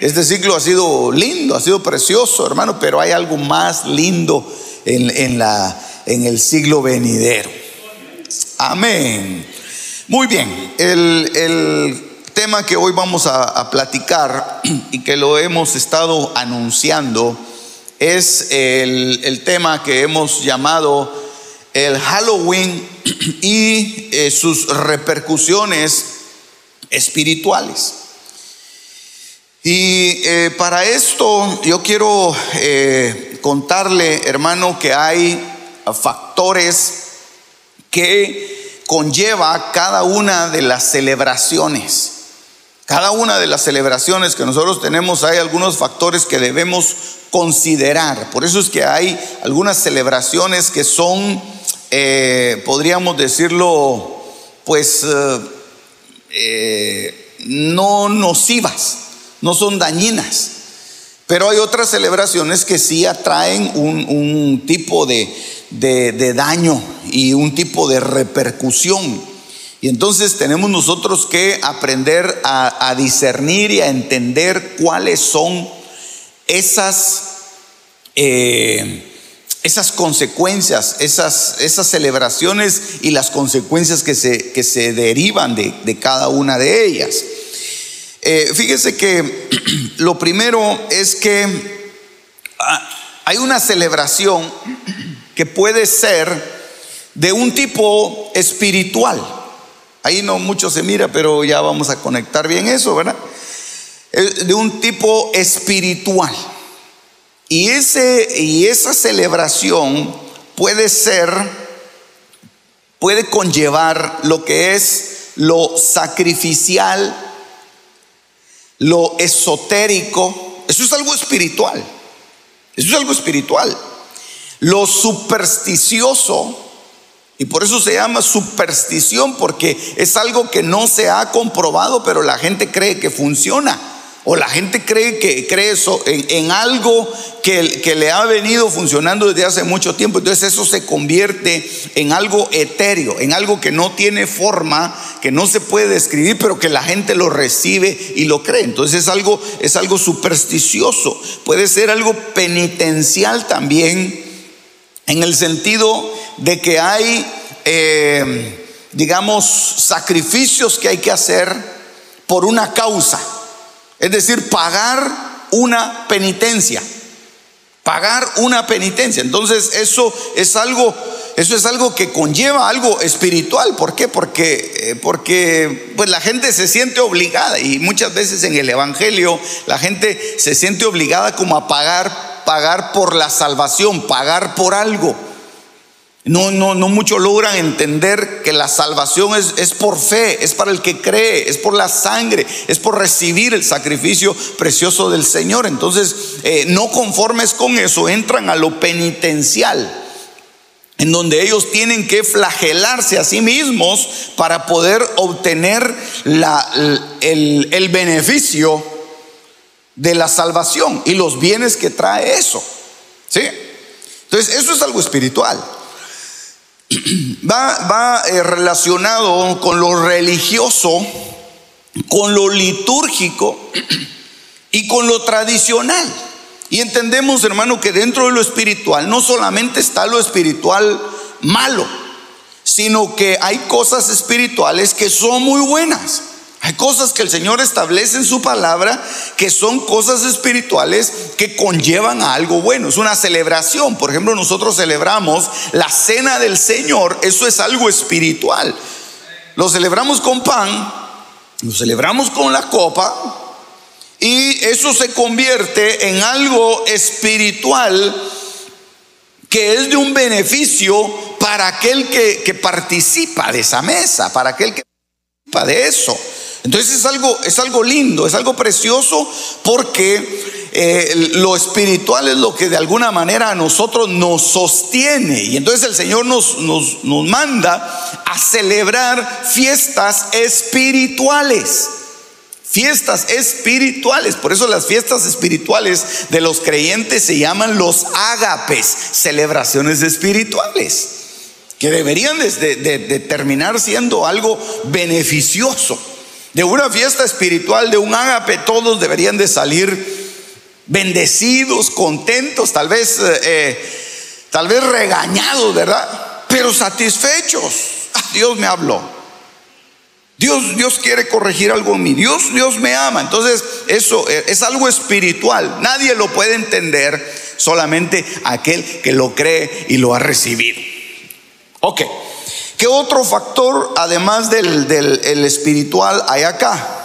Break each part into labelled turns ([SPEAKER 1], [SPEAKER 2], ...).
[SPEAKER 1] Este ciclo ha sido lindo, ha sido precioso, hermano, pero hay algo más lindo en, la, en el siglo venidero. Amén. Muy bien, el, tema que hoy vamos a, platicar y que lo hemos estado anunciando es el, el tema que hemos llamado el Halloween y eh, sus repercusiones espirituales. Y eh, para esto yo quiero eh, contarle, hermano, que hay factores que conlleva cada una de las celebraciones. Cada una de las celebraciones que nosotros tenemos hay algunos factores que debemos considerar. Por eso es que hay algunas celebraciones que son, eh, podríamos decirlo, pues no nocivas no son dañinas. Pero hay otras celebraciones que sí atraen un, tipo de, daño y un tipo de repercusión. Y entonces tenemos nosotros que aprender a, discernir y a entender cuáles son esas, eh, esas consecuencias, esas, esas celebraciones y las consecuencias que se, que se derivan de, de cada una de ellas. Eh, fíjese que lo primero es que ah, hay una celebración que puede ser de un tipo espiritual. Ahí no mucho se mira, pero ya vamos a conectar bien eso, ¿verdad? De un tipo espiritual. Y, ese, y esa celebración puede ser, puede conllevar lo que es lo sacrificial lo esotérico, eso es algo espiritual. Eso es algo espiritual. Lo supersticioso, y por eso se llama superstición, porque es algo que no se ha comprobado, pero la gente cree que funciona. O la gente cree que cree eso en, algo que, le ha venido funcionando desde hace mucho tiempo. Entonces eso se convierte en algo etéreo, en algo que no tiene forma, que no se puede describir, pero que la gente lo recibe y lo cree. Entonces es algo, es algo supersticioso. Puede ser algo penitencial también, en el sentido de que hay, eh, digamos, sacrificios que hay que hacer por una causa. Es decir, pagar una penitencia. Pagar una penitencia. Entonces, eso es algo, eso es algo que conlleva algo espiritual. ¿Por qué? Porque, eh, porque pues la gente se siente obligada y muchas veces en el Evangelio la gente se siente obligada como a pagar, pagar por la salvación, pagar por algo. No, no, no muchos logran entender que la salvación es, es, por fe, es para el que cree, es por la sangre, es por recibir el sacrificio precioso del Señor. Entonces, eh, no conformes con eso, entran a lo penitencial, en donde ellos tienen que flagelarse a sí mismos para poder obtener el, el beneficio de la salvación y los bienes que trae eso. ¿Sí? Entonces, eso es algo espiritual va, eh, relacionado con lo religioso, con lo litúrgico y con lo tradicional. Y entendemos, hermano, que dentro de lo espiritual no solamente está lo espiritual malo, sino que hay cosas espirituales que son muy buenas. Hay cosas que el Señor establece en su palabra que son cosas espirituales que conllevan a algo bueno. Es una celebración. Por ejemplo, nosotros celebramos la cena del Señor. Eso es algo espiritual. Lo celebramos con pan, lo celebramos con la copa y eso se convierte en algo espiritual que es de un beneficio para aquel que, que participa de esa mesa, para aquel que participa de eso. Entonces es algo, es algo lindo, es algo precioso porque eh, lo espiritual es lo que de alguna manera a nosotros nos sostiene. Y entonces el Señor nos, nos, nos manda a celebrar fiestas espirituales. Fiestas espirituales. Por eso las fiestas espirituales de los creyentes se llaman los ágapes, celebraciones espirituales, que deberían de, de, terminar siendo algo beneficioso. De una fiesta espiritual, de un ágape, todos deberían de salir bendecidos, contentos, tal vez, eh, eh, tal vez regañados, ¿verdad? Pero satisfechos. Ah, Dios me habló. Dios, Dios quiere corregir algo en mí. Dios, Dios me ama. Entonces, eso eh, es algo espiritual. Nadie lo puede entender, solamente aquel que lo cree y lo ha recibido. Ok. ¿Qué otro factor, además del, del espiritual, hay acá?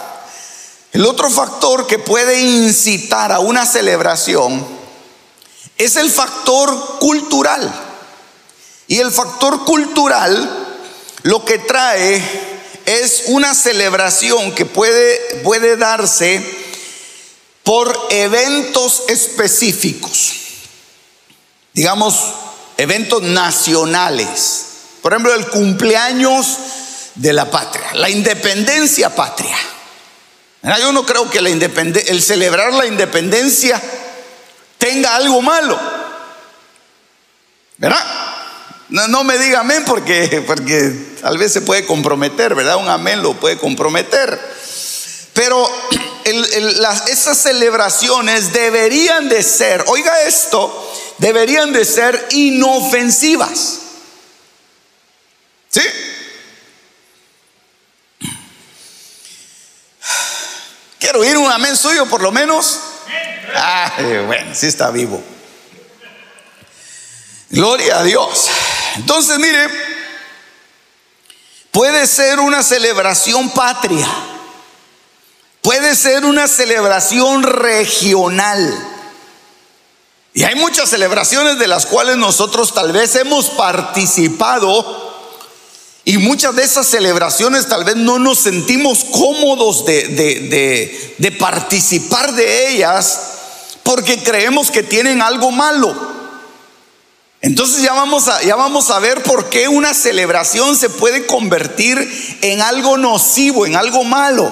[SPEAKER 1] El otro factor que puede incitar a una celebración es el factor cultural. Y el factor cultural lo que trae es una celebración que puede, puede darse por eventos específicos. Digamos, eventos nacionales. Por ejemplo, el cumpleaños de la patria, la independencia patria. Yo no creo que la el celebrar la independencia tenga algo malo. ¿Verdad? No, me diga amén porque, porque tal vez se puede comprometer, ¿verdad? Un amén lo puede comprometer. Pero esas celebraciones deberían de ser, oiga esto, deberían de ser inofensivas. ¿Sí? Quiero oír un amén suyo por lo menos. Ah, bueno, sí está vivo. Gloria a Dios. Entonces, mire, puede ser una celebración patria, puede ser una celebración regional. Y hay muchas celebraciones de las cuales nosotros tal vez hemos participado y muchas de esas celebraciones tal vez no nos sentimos cómodos de, participar de ellas porque creemos que tienen algo malo. Entonces ya vamos, a, ya vamos a ver por qué una celebración se puede convertir en algo nocivo, en algo malo.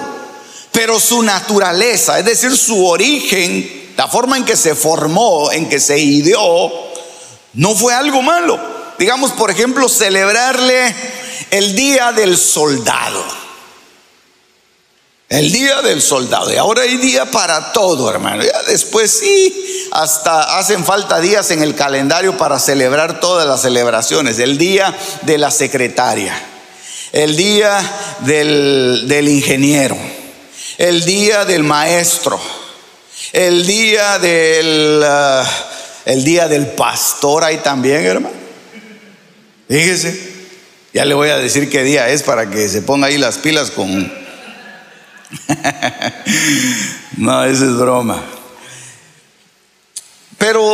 [SPEAKER 1] Pero su naturaleza, es decir, su origen, la forma en que se formó, en que se ideó, no fue algo malo. Digamos, por ejemplo, celebrarle el día del soldado. El día del soldado. Y ahora hay día para todo, hermano. Ya después sí, hasta hacen falta días en el calendario para celebrar todas las celebraciones. El día de la secretaria. El día del, ingeniero. El día del maestro. El día del, uh, el día del pastor ahí también, hermano. Fíjese. Ya le voy a decir qué día es para que se ponga ahí las pilas con... no, esa es broma. Pero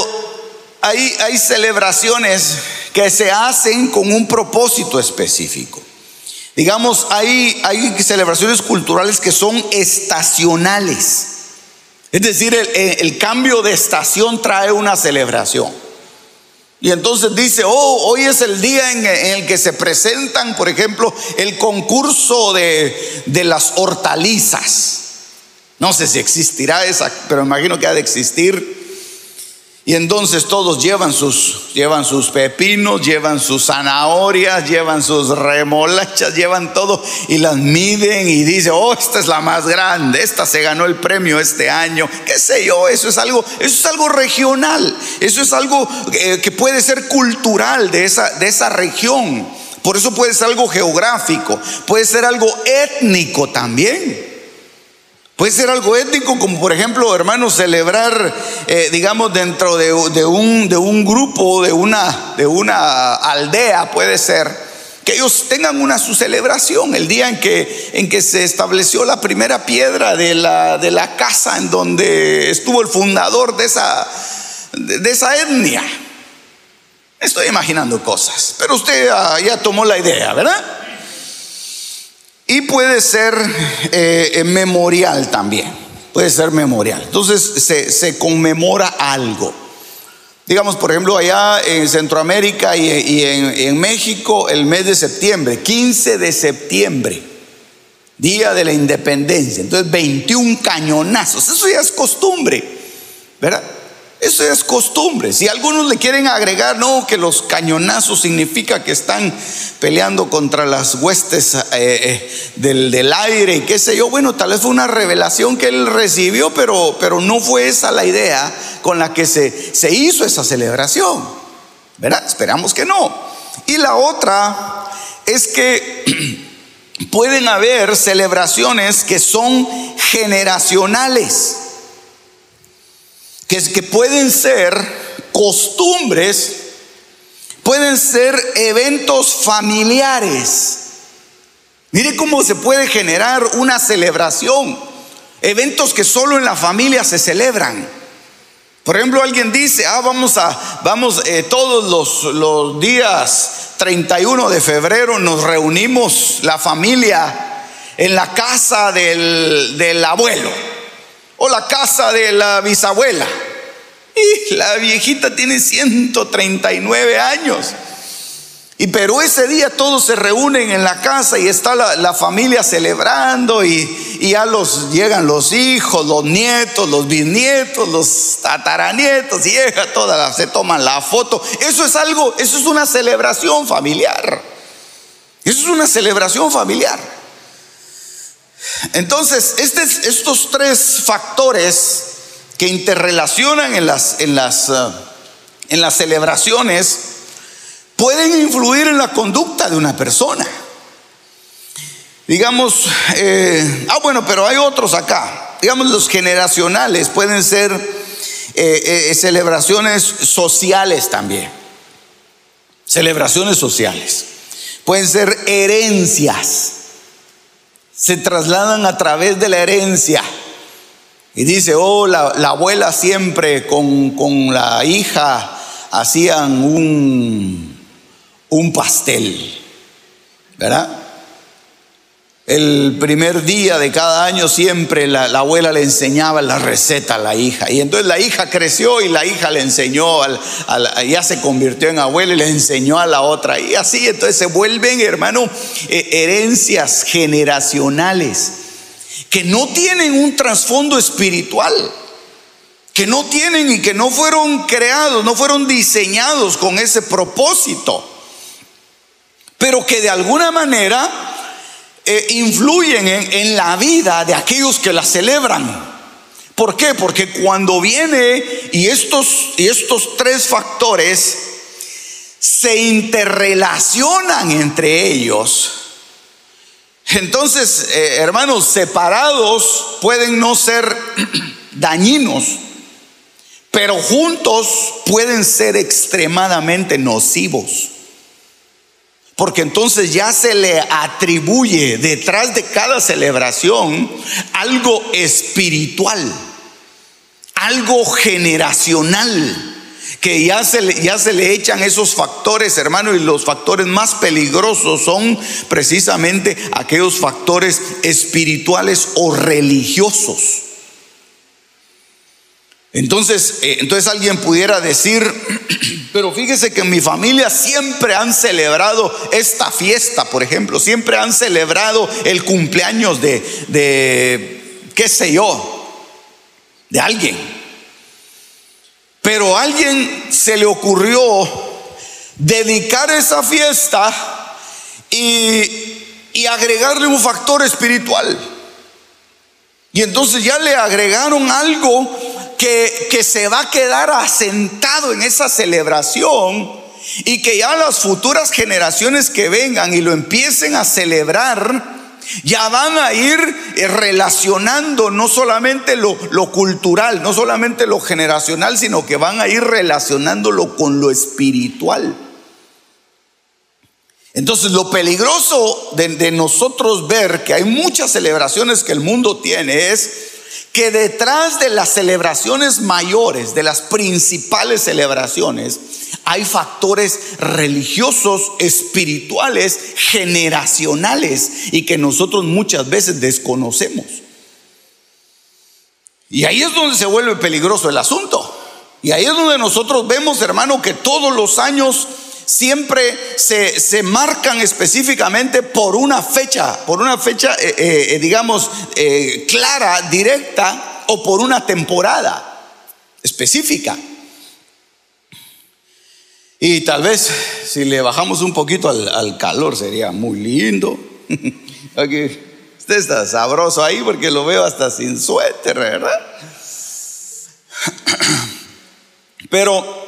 [SPEAKER 1] hay, hay celebraciones que se hacen con un propósito específico. Digamos, hay, hay celebraciones culturales que son estacionales. Es decir, el cambio de estación trae una celebración. Y entonces dice, oh, hoy es el día en el que se presentan, por ejemplo, el concurso de, de las hortalizas. No sé si existirá esa, pero imagino que ha de existir. Y entonces todos llevan sus, llevan sus pepinos, llevan sus zanahorias, llevan sus remolachas, llevan todo y las miden y dice, oh, esta es la más grande, esta se ganó el premio este año, qué sé yo, eso es algo, eso es algo regional, eso es algo eh, que puede ser cultural de esa, de esa región. Por eso puede ser algo geográfico, puede ser algo étnico también. Puede ser algo étnico, como por ejemplo, hermanos, celebrar, eh, digamos, dentro de, un, de un grupo, de una, de una aldea, puede ser, que ellos tengan una su celebración, el día en que, en que se estableció la primera piedra de la, casa en donde estuvo el fundador de esa, de esa etnia. Estoy imaginando cosas, pero usted ya, tomó la idea, ¿verdad? Y puede ser eh, memorial también, puede ser memorial. Entonces se, conmemora algo. Digamos, por ejemplo, allá en Centroamérica y, en, en México, el mes de septiembre, 15 de septiembre, día de la independencia. Entonces, 21 cañonazos, eso ya es costumbre, ¿verdad? Eso es costumbre. Si algunos le quieren agregar, no, que los cañonazos significa que están peleando contra las huestes eh, eh, del, aire y qué sé yo, bueno, tal vez fue una revelación que él recibió, pero, pero no fue esa la idea con la que se, se hizo esa celebración. ¿Verdad? Esperamos que no. Y la otra es que pueden haber celebraciones que son generacionales que, que pueden ser costumbres, pueden ser eventos familiares. Mire cómo se puede generar una celebración, eventos que solo en la familia se celebran. Por ejemplo, alguien dice, ah, vamos a, vamos, eh, todos los, los días 31 de febrero nos reunimos la familia en la casa del, del abuelo o la casa de la bisabuela. Y la viejita tiene 139 años. Y pero ese día todos se reúnen en la casa y está la, familia celebrando y, y, ya los llegan los hijos, los nietos, los bisnietos, los tataranietos y llega toda se toman la foto. Eso es algo, eso es una celebración familiar. Eso es una celebración familiar. Entonces, este estos tres factores que interrelacionan en las, en las, eh, en las celebraciones pueden influir en la conducta de una persona. Digamos, eh, ah bueno, pero hay otros acá. Digamos, los generacionales pueden ser eh, celebraciones sociales también. Celebraciones sociales. Pueden ser herencias se trasladan a través de la herencia. Y dice, oh, la, abuela siempre con, con, la hija hacían un, un pastel, ¿verdad? El primer día de cada año siempre la, abuela le enseñaba la receta a la hija. Y entonces la hija creció y la hija le enseñó, ya se convirtió en abuela y le enseñó a la otra. Y así entonces se vuelven, hermano, eh, herencias generacionales que no tienen un trasfondo espiritual. Que no tienen y que no fueron creados, no fueron diseñados con ese propósito. Pero que de alguna manera eh, influyen en, la vida de aquellos que la celebran. ¿Por qué? Porque cuando viene y estos, y estos tres factores se interrelacionan entre ellos, entonces, eh, hermanos, separados pueden no ser dañinos, pero juntos pueden ser extremadamente nocivos. Porque entonces ya se le atribuye detrás de cada celebración algo espiritual, algo generacional, que ya se, le, ya se le echan esos factores, hermano, y los factores más peligrosos son precisamente aquellos factores espirituales o religiosos. Entonces, eh, entonces alguien pudiera decir, pero fíjese que en mi familia siempre han celebrado esta fiesta, por ejemplo, siempre han celebrado el cumpleaños de, de qué sé yo, de alguien. Pero a alguien se le ocurrió dedicar esa fiesta y, y agregarle un factor espiritual. Y entonces ya le agregaron algo que, se va a quedar asentado en esa celebración y que ya las futuras generaciones que vengan y lo empiecen a celebrar, ya van a ir eh, relacionando no solamente lo, lo, cultural, no solamente lo generacional, sino que van a ir relacionándolo con lo espiritual. Entonces lo peligroso de, de nosotros ver que hay muchas celebraciones que el mundo tiene es que detrás de las celebraciones mayores, de las principales celebraciones, hay factores religiosos, espirituales, generacionales y que nosotros muchas veces desconocemos. Y ahí es donde se vuelve peligroso el asunto. Y ahí es donde nosotros vemos, hermano, que todos los años siempre se, marcan específicamente por una fecha, por una fecha, eh, eh, eh, digamos, clara, directa, o por una temporada específica. Y tal vez si le bajamos un poquito al, calor sería muy lindo. Aquí, usted está sabroso ahí porque lo veo hasta sin suéter, ¿verdad? Pero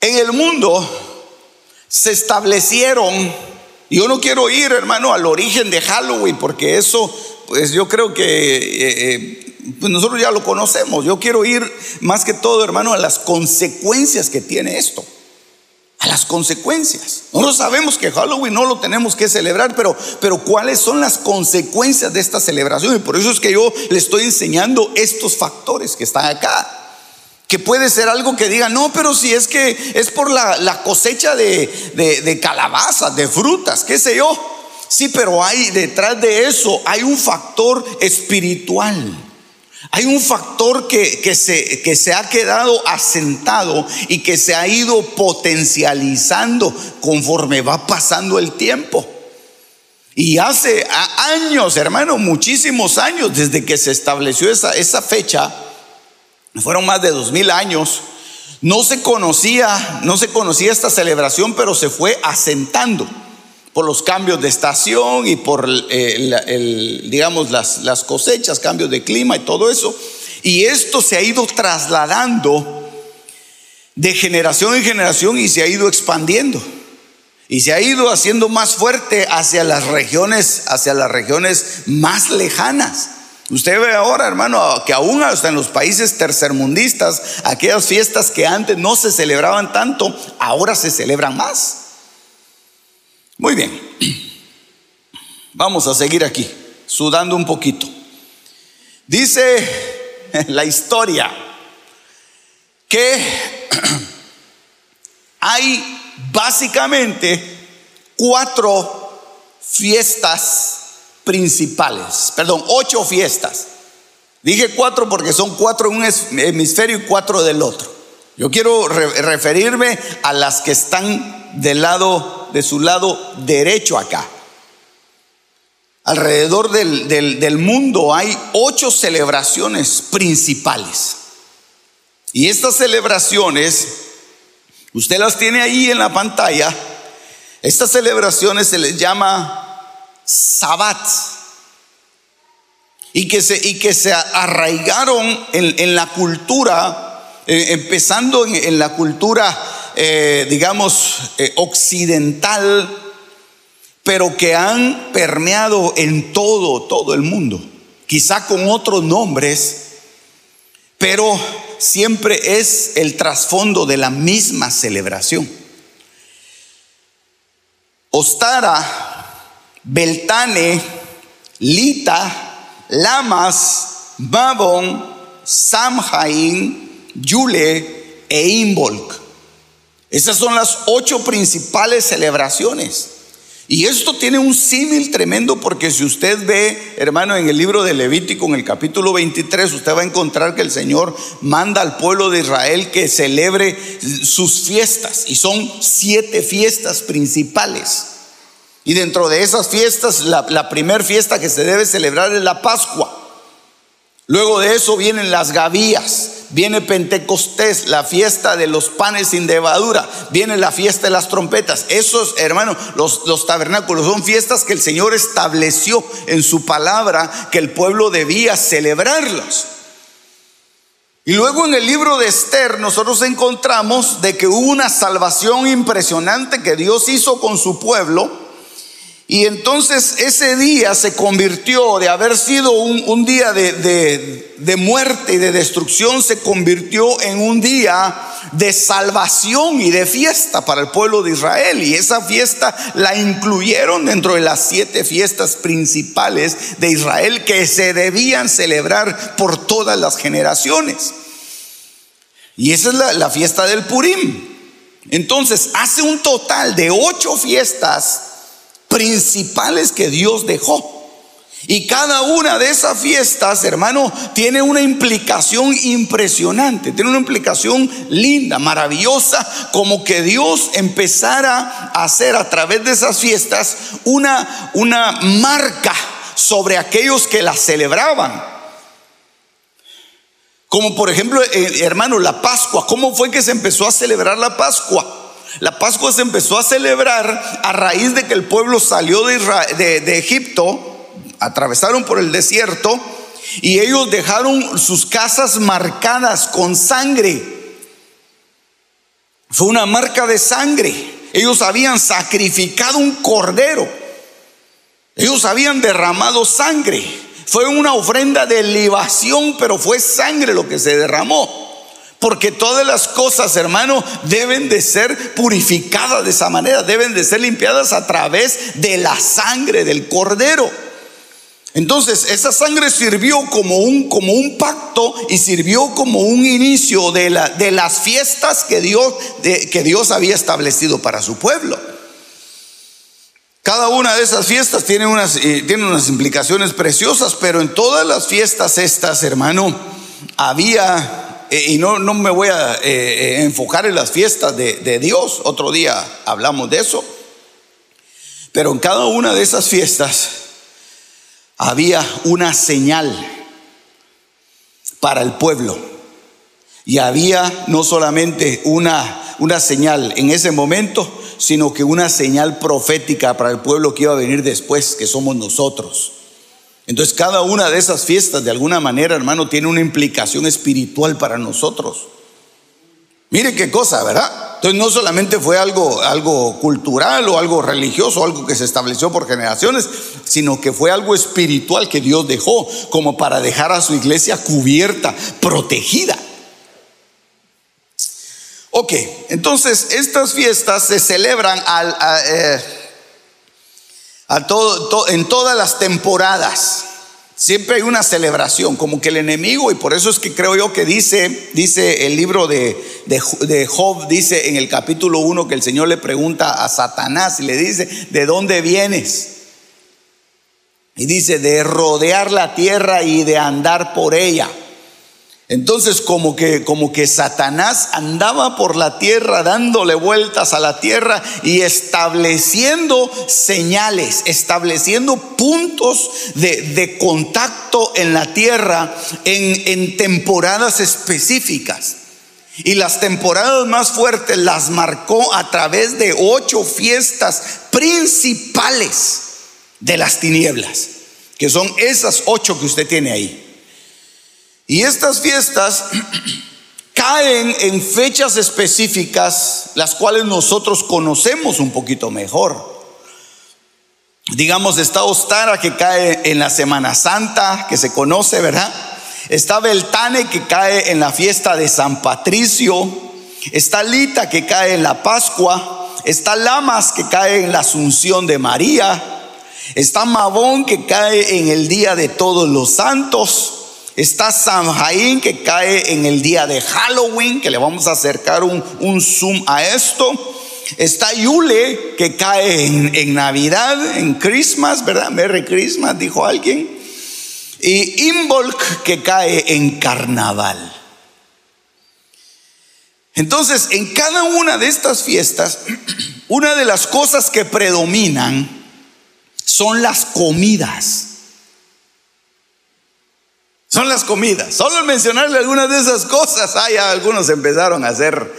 [SPEAKER 1] en el mundo se establecieron, yo no quiero ir, hermano, al origen de Halloween, porque eso, pues yo creo que eh, eh, pues nosotros ya lo conocemos. Yo quiero ir más que todo, hermano, a las consecuencias que tiene esto. A las consecuencias. Nosotros sabemos que Halloween no lo tenemos que celebrar, pero, pero ¿cuáles son las consecuencias de esta celebración? Y por eso es que yo le estoy enseñando estos factores que están acá. Que puede ser algo que diga, no, pero si es que es por la, cosecha de, de, de calabazas, de frutas, qué sé yo. Sí, pero hay detrás de eso, hay un factor espiritual. Hay un factor que, se, que, se, ha quedado asentado y que se ha ido potencializando conforme va pasando el tiempo. Y hace años, hermano, muchísimos años, desde que se estableció esa, esa fecha, fueron más de dos mil años, no se conocía, no se conocía esta celebración, pero se fue asentando por los cambios de estación y por, eh, digamos, las, las cosechas, cambios de clima y todo eso. Y esto se ha ido trasladando de generación en generación y se ha ido expandiendo. Y se ha ido haciendo más fuerte hacia las regiones, hacia las regiones más lejanas. Usted ve ahora, hermano, que aún hasta en los países tercermundistas, aquellas fiestas que antes no se celebraban tanto, ahora se celebran más. Muy bien, vamos a seguir aquí, sudando un poquito. Dice la historia que hay básicamente cuatro fiestas principales, perdón, ocho fiestas. Dije cuatro porque son cuatro en un hemisferio y cuatro del otro. Yo quiero referirme a las que están del lado de su lado derecho acá. Alrededor del, mundo hay ocho celebraciones principales. Y estas celebraciones, usted las tiene ahí en la pantalla, estas celebraciones se les llama Sabbat. Y que se, y que se arraigaron en, la cultura, eh, empezando en la cultura eh, digamos, eh, occidental, pero que han permeado en todo, todo el mundo, quizá con otros nombres, pero siempre es el trasfondo de la misma celebración. Ostara, Beltane, Lita, Lamas, Babon, Samhain, Yule e Imbolc. Esas son las ocho principales celebraciones. Y esto tiene un símil tremendo porque si usted ve, hermano, en el libro de Levítico, en el capítulo 23, usted va a encontrar que el Señor manda al pueblo de Israel que celebre sus fiestas. Y son siete fiestas principales. Y dentro de esas fiestas, la, la primera fiesta que se debe celebrar es la Pascua. Luego de eso vienen las gavías viene Pentecostés, la fiesta de los panes sin levadura, viene la fiesta de las trompetas. Esos, hermanos, los, los tabernáculos son fiestas que el Señor estableció en su palabra que el pueblo debía celebrarlos. Y luego en el libro de Esther nosotros encontramos de que hubo una salvación impresionante que Dios hizo con su pueblo y entonces ese día se convirtió, de haber sido un, día de, de, muerte y de destrucción, se convirtió en un día de salvación y de fiesta para el pueblo de Israel. Y esa fiesta la incluyeron dentro de las siete fiestas principales de Israel que se debían celebrar por todas las generaciones. Y esa es la, la fiesta del Purim. Entonces, hace un total de ocho fiestas principales que Dios dejó. Y cada una de esas fiestas, hermano, tiene una implicación impresionante, tiene una implicación linda, maravillosa, como que Dios empezara a hacer a través de esas fiestas una, una marca sobre aquellos que las celebraban. Como por ejemplo, eh, hermano, la Pascua. ¿Cómo fue que se empezó a celebrar la Pascua? La Pascua se empezó a celebrar a raíz de que el pueblo salió de, Egipto, atravesaron por el desierto y ellos dejaron sus casas marcadas con sangre. Fue una marca de sangre. Ellos habían sacrificado un cordero. Ellos habían derramado sangre. Fue una ofrenda de libación, pero fue sangre lo que se derramó. Porque todas las cosas, hermano, deben de ser purificadas de esa manera, deben de ser limpiadas a través de la sangre del cordero. Entonces, esa sangre sirvió como un, como un pacto y sirvió como un inicio de, la, de las fiestas que Dios, que Dios había establecido para su pueblo. Cada una de esas fiestas tiene unas, eh, tiene unas implicaciones preciosas, pero en todas las fiestas estas, hermano, había eh, y no, no, me voy a eh, eh, enfocar en las fiestas de, de Dios, otro día hablamos de eso, pero en cada una de esas fiestas había una señal para el pueblo. Y había no solamente una, una señal en ese momento, sino que una señal profética para el pueblo que iba a venir después, que somos nosotros. Entonces cada una de esas fiestas de alguna manera, hermano, tiene una implicación espiritual para nosotros. Mire qué cosa, ¿verdad? Entonces no solamente fue algo, algo cultural o algo religioso, algo que se estableció por generaciones, sino que fue algo espiritual que Dios dejó como para dejar a su iglesia cubierta, protegida. Ok, entonces estas fiestas se celebran al... Eh, en todas las temporadas. Siempre hay una celebración, como que el enemigo, y por eso es que creo yo que dice, dice el libro de, de, Job, dice en el capítulo 1 que el Señor le pregunta a Satanás y le dice, ¿de dónde vienes? Y dice, de rodear la tierra y de andar por ella. Entonces como que como que Satanás andaba por la tierra dándole vueltas a la tierra y estableciendo señales, estableciendo puntos de, contacto en la tierra en, en temporadas específicas. Y las temporadas más fuertes las marcó a través de ocho fiestas principales de las tinieblas, que son esas ocho que usted tiene ahí. Y estas fiestas caen en fechas específicas, las cuales nosotros conocemos un poquito mejor. Digamos, está Ostara que cae en la Semana Santa, que se conoce, ¿verdad? Está Beltane que cae en la fiesta de San Patricio. Está Lita que cae en la Pascua. Está Lamas que cae en la Asunción de María. Está Mabón que cae en el Día de Todos los Santos. Está Samhain que cae en el día de Halloween, que le vamos a acercar un, zoom a esto. Está Yule que cae en, Navidad, en Christmas, ¿verdad? Merry Christmas, dijo alguien. Y Imbolc que cae en Carnaval. Entonces, en cada una de estas fiestas, una de las cosas que predominan son las comidas. Son las comidas. Solo al mencionarle algunas de esas cosas, hay algunos empezaron a hacer,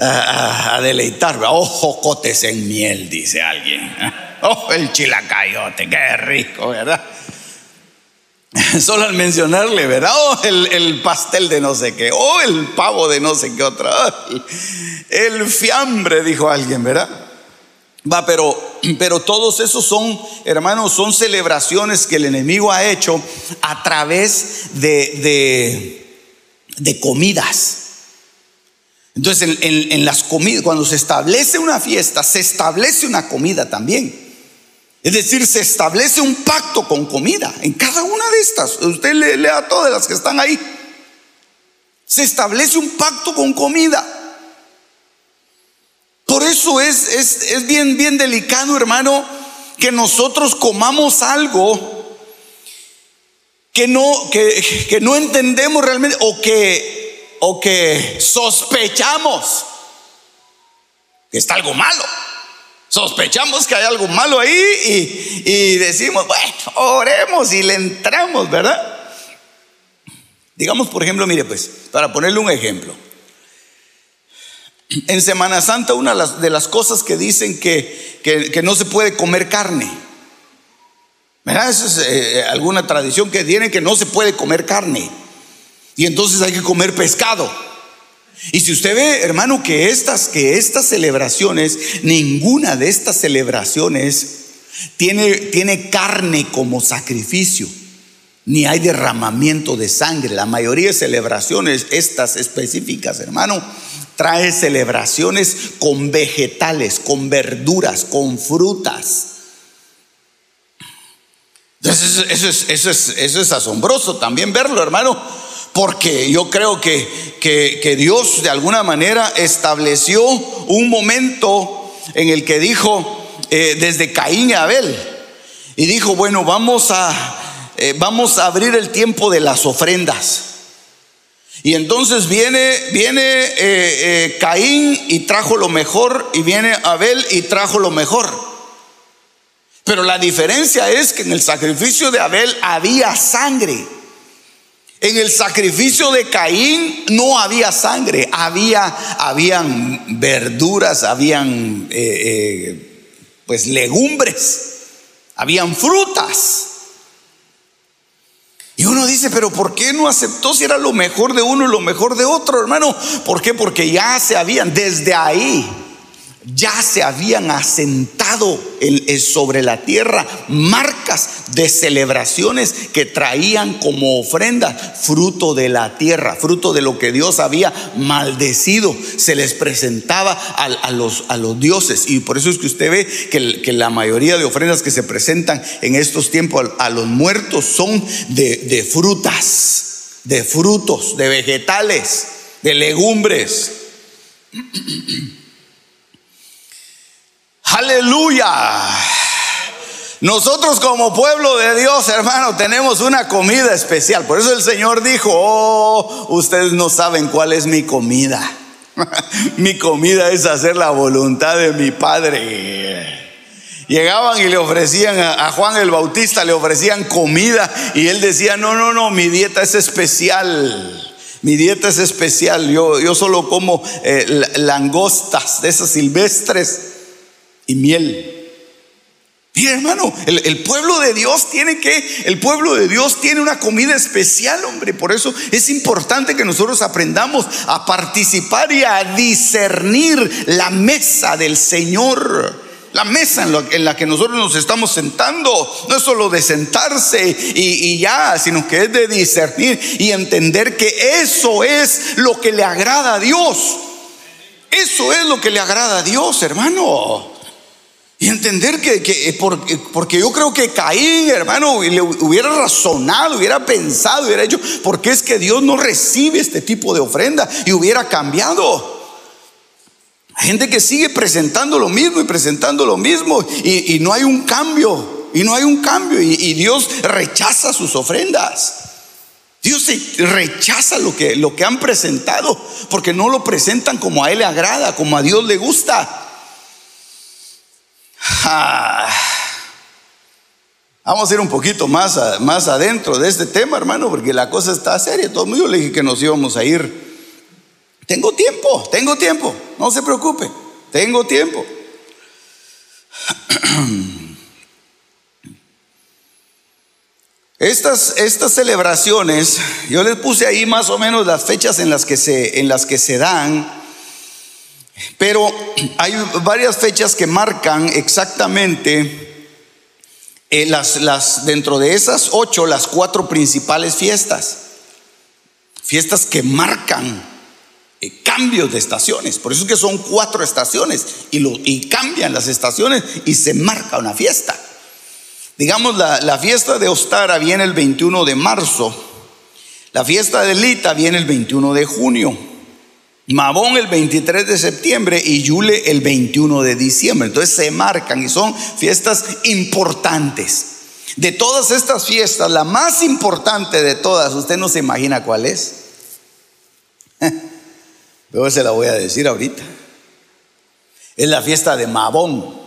[SPEAKER 1] a, deleitar. Oh, jocotes en miel, dice alguien. Oh, el chilacayote, qué rico, ¿verdad? Solo al mencionarle, ¿verdad? Oh, el, el, pastel de no sé qué. Oh, el pavo de no sé qué otra. El fiambre, dijo alguien, ¿verdad? Va, pero, pero todos esos son, hermanos, son celebraciones que el enemigo ha hecho a través de, de, comidas. Entonces, en, las comidas, cuando se establece una fiesta, se establece una comida también. Es decir, se establece un pacto con comida en cada una de estas. Usted lea todas las que están ahí. Se establece un pacto con comida. Eso es, es, bien, bien delicado, hermano, que nosotros comamos algo que no, que, que no entendemos realmente o que, o que sospechamos que está algo malo. Sospechamos que hay algo malo ahí y, y decimos, bueno, oremos y le entramos, ¿verdad? Digamos, por ejemplo, mire, pues, para ponerle un ejemplo. En Semana Santa, una de las cosas que dicen que, que, no se puede comer carne. ¿Verdad? Esa es eh, alguna tradición que tiene que no se puede comer carne. Y entonces hay que comer pescado. Y si usted ve, hermano, que estas, que estas celebraciones, ninguna de estas celebraciones tiene, tiene carne como sacrificio, ni hay derramamiento de sangre. La mayoría de celebraciones, estas específicas, hermano, trae celebraciones con vegetales, con verduras, con frutas. Entonces, eso es, eso es, asombroso también verlo, hermano porque yo creo que, que, Dios de alguna manera estableció un momento en el que dijo, eh, desde Caín y Abel, y dijo, bueno, vamos a, eh, vamos a abrir el tiempo de las ofrendas. Y entonces viene, viene eh, Caín y trajo lo mejor, y viene Abel y trajo lo mejor. Pero la diferencia es que en el sacrificio de Abel había sangre. En el sacrificio de Caín no había sangre, había, habían verduras, habían eh, eh, pues legumbres, habían frutas. Y uno dice, pero ¿por qué no aceptó si era lo mejor de uno y lo mejor de otro, hermano? ¿Por qué? Porque ya se habían, desde ahí, ya se habían asentado sobre la tierra marcas de celebraciones que traían como ofrenda fruto de la tierra, fruto de lo que Dios había maldecido. Se les presentaba a, los, a los, dioses. Y por eso es que usted ve que, la mayoría de ofrendas que se presentan en estos tiempos a, los muertos son de, de frutas, de frutos, de vegetales, de legumbres. Aleluya. Nosotros como pueblo de Dios, hermano, tenemos una comida especial. Por eso el Señor dijo, oh, ustedes no saben cuál es mi comida. mi comida es hacer la voluntad de mi Padre. Llegaban y le ofrecían a, Juan el Bautista, le ofrecían comida y él decía, no, no, no, mi dieta es especial. Mi dieta es especial. Yo, yo solo como eh, langostas de esas silvestres y miel. Mira, hermano, el, pueblo de Dios tiene que, el pueblo de Dios tiene una comida especial, hombre. Por eso es importante que nosotros aprendamos a participar y a discernir la mesa del Señor. La mesa en, la que nosotros nos estamos sentando no es solo de sentarse y, y ya, sino que es de discernir y entender que eso es lo que le agrada a Dios. Eso es lo que le agrada a Dios, hermano. Y entender que, que porque, porque, yo creo que Caín, hermano, le hubiera razonado, hubiera pensado, hubiera hecho, porque es que Dios no recibe este tipo de ofrenda y hubiera cambiado. Hay gente que sigue presentando lo mismo y presentando lo mismo y, no hay un cambio, y no hay un cambio y, y Dios rechaza sus ofrendas. Dios rechaza lo que, lo que han presentado porque no lo presentan como a Él le agrada, como a Dios le gusta. Ah. Vamos a ir un poquito más, más adentro de este tema, hermano, porque la cosa está seria. Todo el mundo le dije que nos íbamos a ir. Tengo tiempo, tengo tiempo, no se preocupe, tengo tiempo. Estas, estas celebraciones, yo les puse ahí más o menos las fechas en las que se, en las que se dan. Pero hay varias fechas que marcan exactamente eh, las, dentro de esas ocho, las cuatro principales fiestas. Fiestas que marcan eh, cambios de estaciones. Por eso es que son cuatro estaciones y, y cambian las estaciones y se marca una fiesta. Digamos, la, la fiesta de Ostara viene el 21 de marzo. La fiesta de Lita viene el 21 de junio. Mabón el 23 de septiembre y Yule el 21 de diciembre. Entonces se marcan y son fiestas importantes. De todas estas fiestas, la más importante de todas, usted no se imagina cuál es. Pero se la voy a decir ahorita. Es la fiesta de Mabón.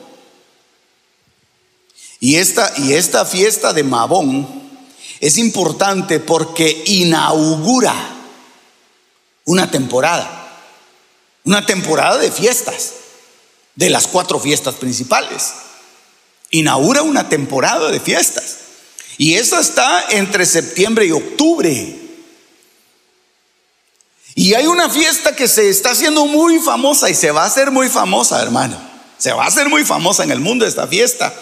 [SPEAKER 1] Y esta, y esta fiesta de Mabón es importante porque inaugura una temporada. Una temporada de fiestas, de las cuatro fiestas principales. Inaugura una temporada de fiestas. Y esa está entre septiembre y octubre. Y hay una fiesta que se está haciendo muy famosa y se va a hacer muy famosa, hermano. Se va a hacer muy famosa en el mundo esta fiesta.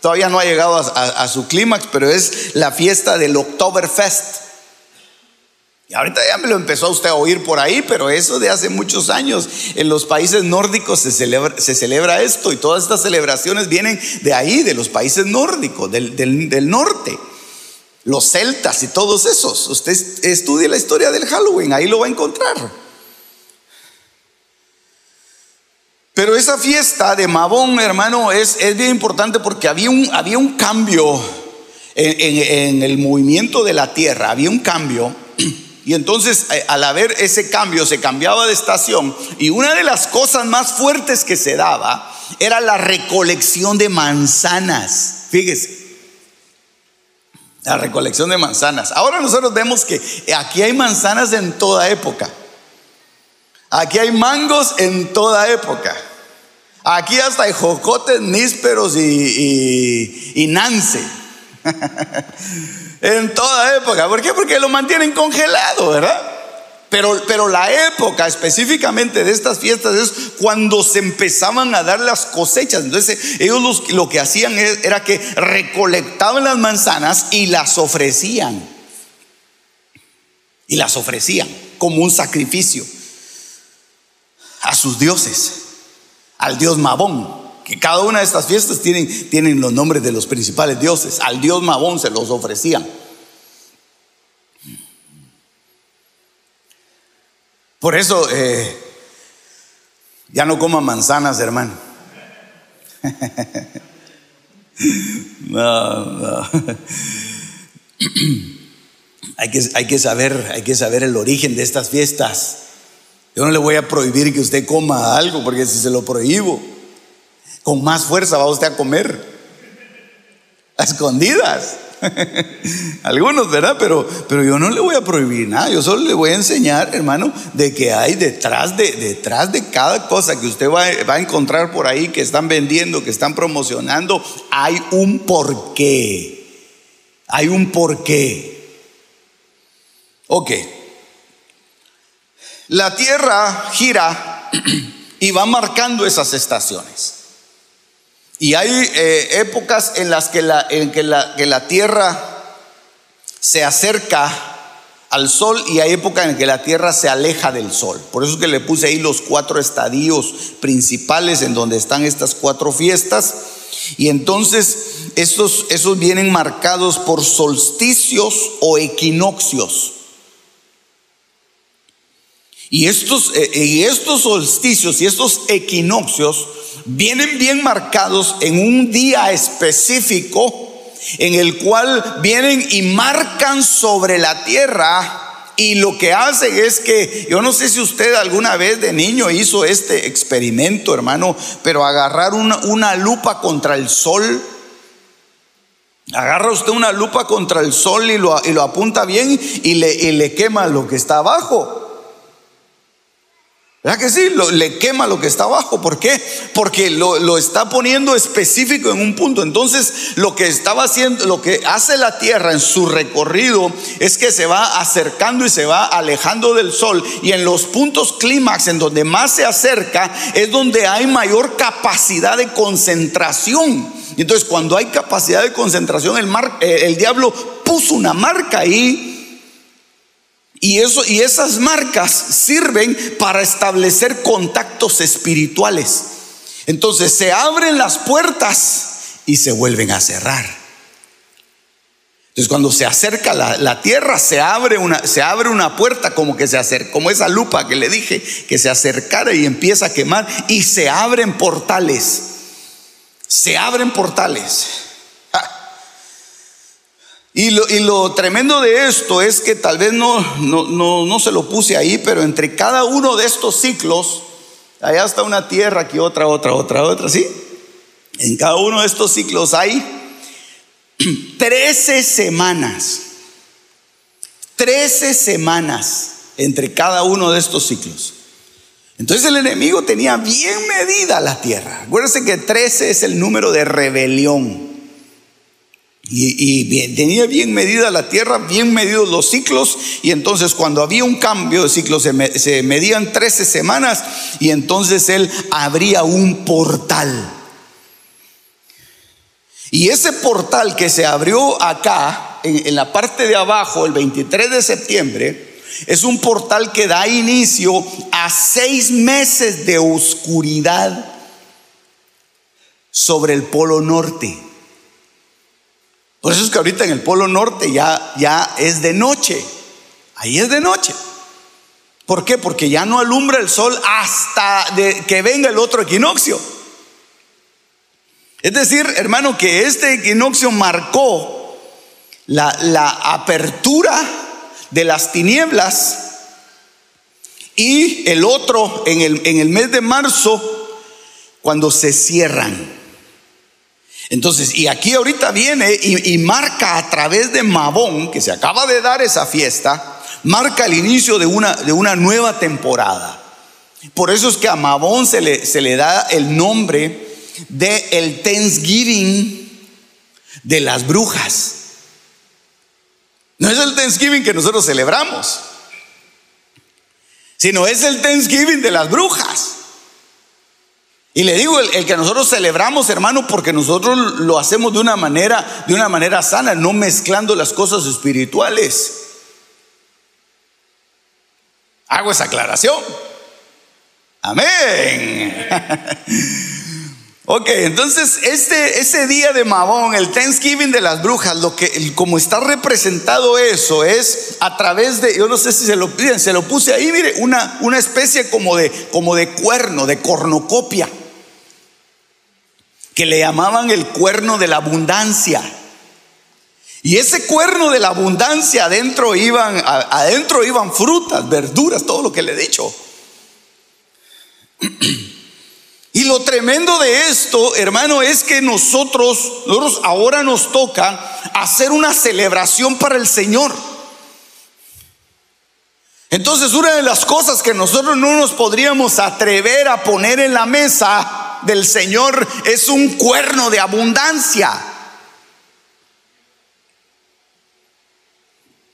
[SPEAKER 1] Todavía no ha llegado a, su clímax, pero es la fiesta del Oktoberfest. Y ahorita ya me lo empezó usted a oír por ahí, pero eso de hace muchos años. En los países nórdicos se celebra, esto y todas estas celebraciones vienen de ahí, de los países nórdicos, del, del norte. Los celtas y todos esos. Usted estudie la historia del Halloween, ahí lo va a encontrar. Pero esa fiesta de Mabón, hermano, es, es bien importante porque había un, había un cambio en el movimiento de la tierra, había un cambio. Y entonces eh, al haber ese cambio se cambiaba de estación y una de las cosas más fuertes que se daba era la recolección de manzanas. Fíjese. La recolección de manzanas. Ahora nosotros vemos que aquí hay manzanas en toda época. Aquí hay mangos en toda época. Aquí hasta hay jocotes, nísperos y, y nance. en toda época. ¿Por qué? Porque lo mantienen congelado, ¿verdad? Pero, pero, la época específicamente de estas fiestas es cuando se empezaban a dar las cosechas. Entonces ellos lo que hacían era que recolectaban las manzanas y las ofrecían. Y las ofrecían como un sacrificio a sus dioses, al dios Mabón que cada una de estas fiestas tienen, tienen los nombres de los principales dioses. Al dios Mabón se los ofrecían. Por eso, eh, ya no coma manzanas, hermano. no, no. hay, que, hay, que saber, hay que saber el origen de estas fiestas. Yo no le voy a prohibir que usted coma algo, porque si se lo prohíbo, con más fuerza va usted a comer. A escondidas. Algunos, ¿verdad? Pero, pero yo no le voy a prohibir nada. Yo solo le voy a enseñar, hermano, de que hay detrás de, detrás de cada cosa que usted va, va a encontrar por ahí, que están vendiendo, que están promocionando, hay un porqué. Hay un porqué. Ok. La tierra gira y va marcando esas estaciones. Y hay eh, épocas en las que la, en que la, que la tierra se acerca al sol y hay épocas en que la tierra se aleja del sol. Por eso es que le puse ahí los cuatro estadios principales en donde están estas cuatro fiestas. Y entonces estos, esos vienen marcados por solsticios o equinoccios. Y estos, eh, y estos solsticios y estos equinoccios vienen bien marcados en un día específico en el cual vienen y marcan sobre la tierra y lo que hacen es que, yo no sé si usted alguna vez de niño hizo este experimento, hermano, pero agarrar una, lupa contra el sol, agarra usted una lupa contra el sol y lo, y lo apunta bien y le, y le quema lo que está abajo. ¿Verdad que sí? le quema lo que está abajo. ¿Por qué? Porque lo, lo, está poniendo específico en un punto. Entonces, lo que estaba haciendo, lo que hace la Tierra en su recorrido es que se va acercando y se va alejando del Sol. Y en los puntos clímax, en donde más se acerca, es donde hay mayor capacidad de concentración. Entonces, cuando hay capacidad de concentración, el, mar, eh, el diablo puso una marca ahí y, eso, y esas marcas sirven para establecer contactos espirituales. Entonces se abren las puertas y se vuelven a cerrar. Entonces cuando se acerca la, tierra, se abre, una, se abre una puerta como que se acerca, como esa lupa que le dije, que se acercara y empieza a quemar y se abren portales. Se abren portales. Y lo, y lo, tremendo de esto es que tal vez no, no, no, se lo puse ahí, pero entre cada uno de estos ciclos, allá está una tierra, aquí otra, otra, otra, otra, ¿sí? En cada uno de estos ciclos hay 13 semanas, 13 semanas entre cada uno de estos ciclos. Entonces el enemigo tenía bien medida la tierra. Acuérdense que 13 es el número de rebelión. Y, tenía bien medida la tierra, bien medidos los ciclos. Y entonces cuando había un cambio de ciclo se, se medían 13 semanas y entonces él abría un portal. Y ese portal que se abrió acá, en, la parte de abajo, el 23 de septiembre, es un portal que da inicio a seis meses de oscuridad sobre el polo norte. Por eso es que ahorita en el polo norte ya, ya es de noche. Ahí es de noche. ¿Por qué? Porque ya no alumbra el sol hasta que venga el otro equinoccio. Es decir, hermano, que este equinoccio marcó la, apertura de las tinieblas y el otro en el, en el mes de marzo cuando se cierran. Entonces, y aquí ahorita viene y, marca a través de Mabón, que se acaba de dar esa fiesta, marca el inicio de una, de una nueva temporada. Por eso es que a Mabón se le, se le da el nombre de el Thanksgiving de las brujas. No es el Thanksgiving que nosotros celebramos, sino es el Thanksgiving de las brujas. Y le digo el, que nosotros celebramos, hermano, porque nosotros lo hacemos de una manera, de una manera sana, no mezclando las cosas espirituales. Hago esa aclaración. Amén. Ok, entonces este, ese día de Mabón, el Thanksgiving de las brujas, lo que, como está representado eso es a través de, yo no sé si se lo piden, se lo puse ahí, mire, una, una especie como de, como de cuerno, de cornocopia, que le llamaban el cuerno de la abundancia. Y ese cuerno de la abundancia adentro iban, adentro iban frutas, verduras, todo lo que le he dicho. Y lo tremendo de esto, hermano, es que nosotros, nosotros ahora nos toca hacer una celebración para el Señor. Entonces, una de las cosas que nosotros no nos podríamos atrever a poner en la mesa del Señor es un cuerno de abundancia.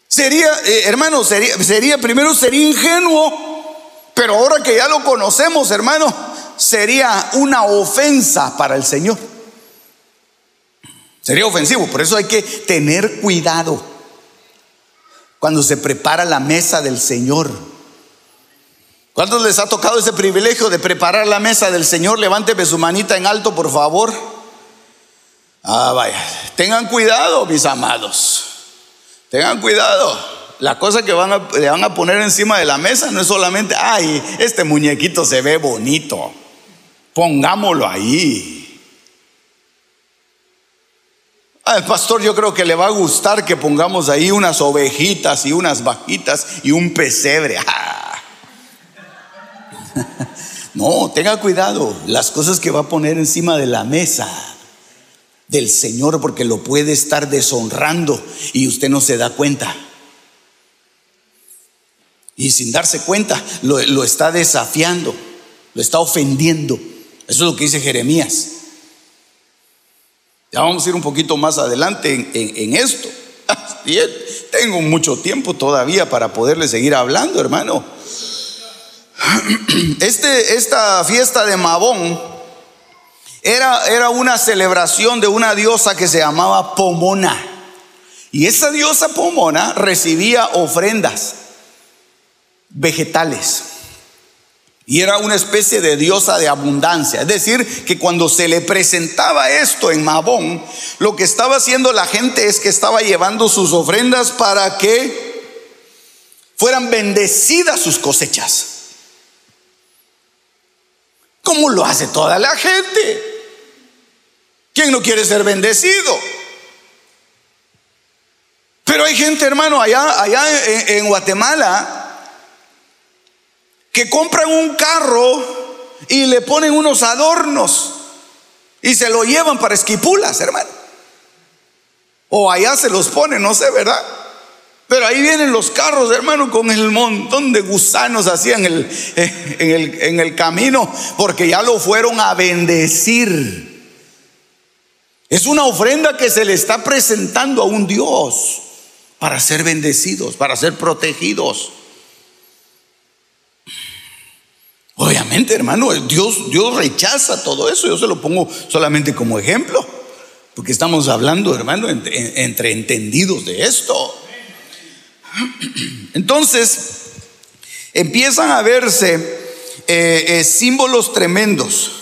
[SPEAKER 1] Sería, eh, hermano, sería, sería, primero sería ingenuo, pero ahora que ya lo conocemos, hermano, sería una ofensa para el Señor. Sería ofensivo, por eso hay que tener cuidado cuando se prepara la mesa del Señor. ¿Cuántos les ha tocado ese privilegio de preparar la mesa del Señor? Levánteme su manita en alto, por favor. Ah, vaya. Tengan cuidado, mis amados. Tengan cuidado. La cosa que van a, le van a poner encima de la mesa no es solamente, ay, este muñequito se ve bonito. Pongámoslo ahí. Al pastor yo creo que le va a gustar que pongamos ahí unas ovejitas y unas vaquitas y un pesebre. No, tenga cuidado las cosas que va a poner encima de la mesa del Señor porque lo puede estar deshonrando y usted no se da cuenta. Y sin darse cuenta lo, está desafiando, lo está ofendiendo. Eso es lo que dice Jeremías. Ya vamos a ir un poquito más adelante en, esto. tengo mucho tiempo todavía para poderle seguir hablando, hermano. Este, esta fiesta de Mabón era, era una celebración de una diosa que se llamaba Pomona. Y esa diosa Pomona recibía ofrendas vegetales. Y era una especie de diosa de abundancia. Es decir, que cuando se le presentaba esto en Mabón, lo que estaba haciendo la gente es que estaba llevando sus ofrendas para que fueran bendecidas sus cosechas. ¿Cómo lo hace toda la gente? ¿Quién no quiere ser bendecido? Pero hay gente, hermano, allá, allá en, Guatemala que compran un carro y le ponen unos adornos y se lo llevan para esquipulas, hermano. O allá se los ponen, no sé, ¿verdad? Pero ahí vienen los carros, hermano, con el montón de gusanos así en el, en el, camino, porque ya lo fueron a bendecir. Es una ofrenda que se le está presentando a un Dios para ser bendecidos, para ser protegidos. Obviamente, hermano, Dios, Dios rechaza todo eso. Yo se lo pongo solamente como ejemplo, porque estamos hablando, hermano, entre, entendidos de esto. Entonces, empiezan a verse eh, eh, símbolos tremendos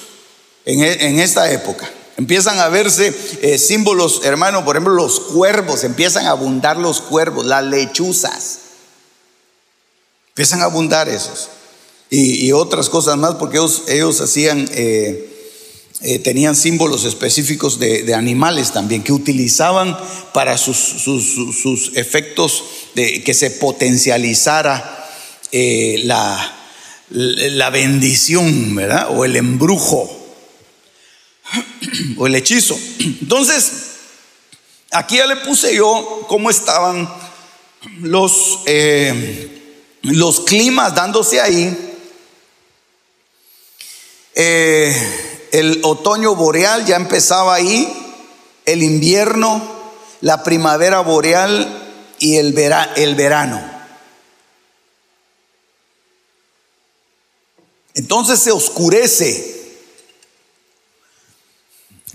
[SPEAKER 1] en, en esta época. Empiezan a verse eh, símbolos, hermano, por ejemplo, los cuervos, empiezan a abundar los cuervos, las lechuzas. Empiezan a abundar esos. Y, otras cosas más, porque ellos, hacían, eh, eh, tenían símbolos específicos de, animales también, que utilizaban para sus, efectos de que se potencializara la, la bendición, ¿verdad? O el embrujo o el hechizo. Entonces, aquí ya le puse yo cómo estaban los, eh, los climas dándose ahí. Eh, el otoño boreal ya empezaba ahí, el invierno, la primavera boreal y el, el verano. Entonces se oscurece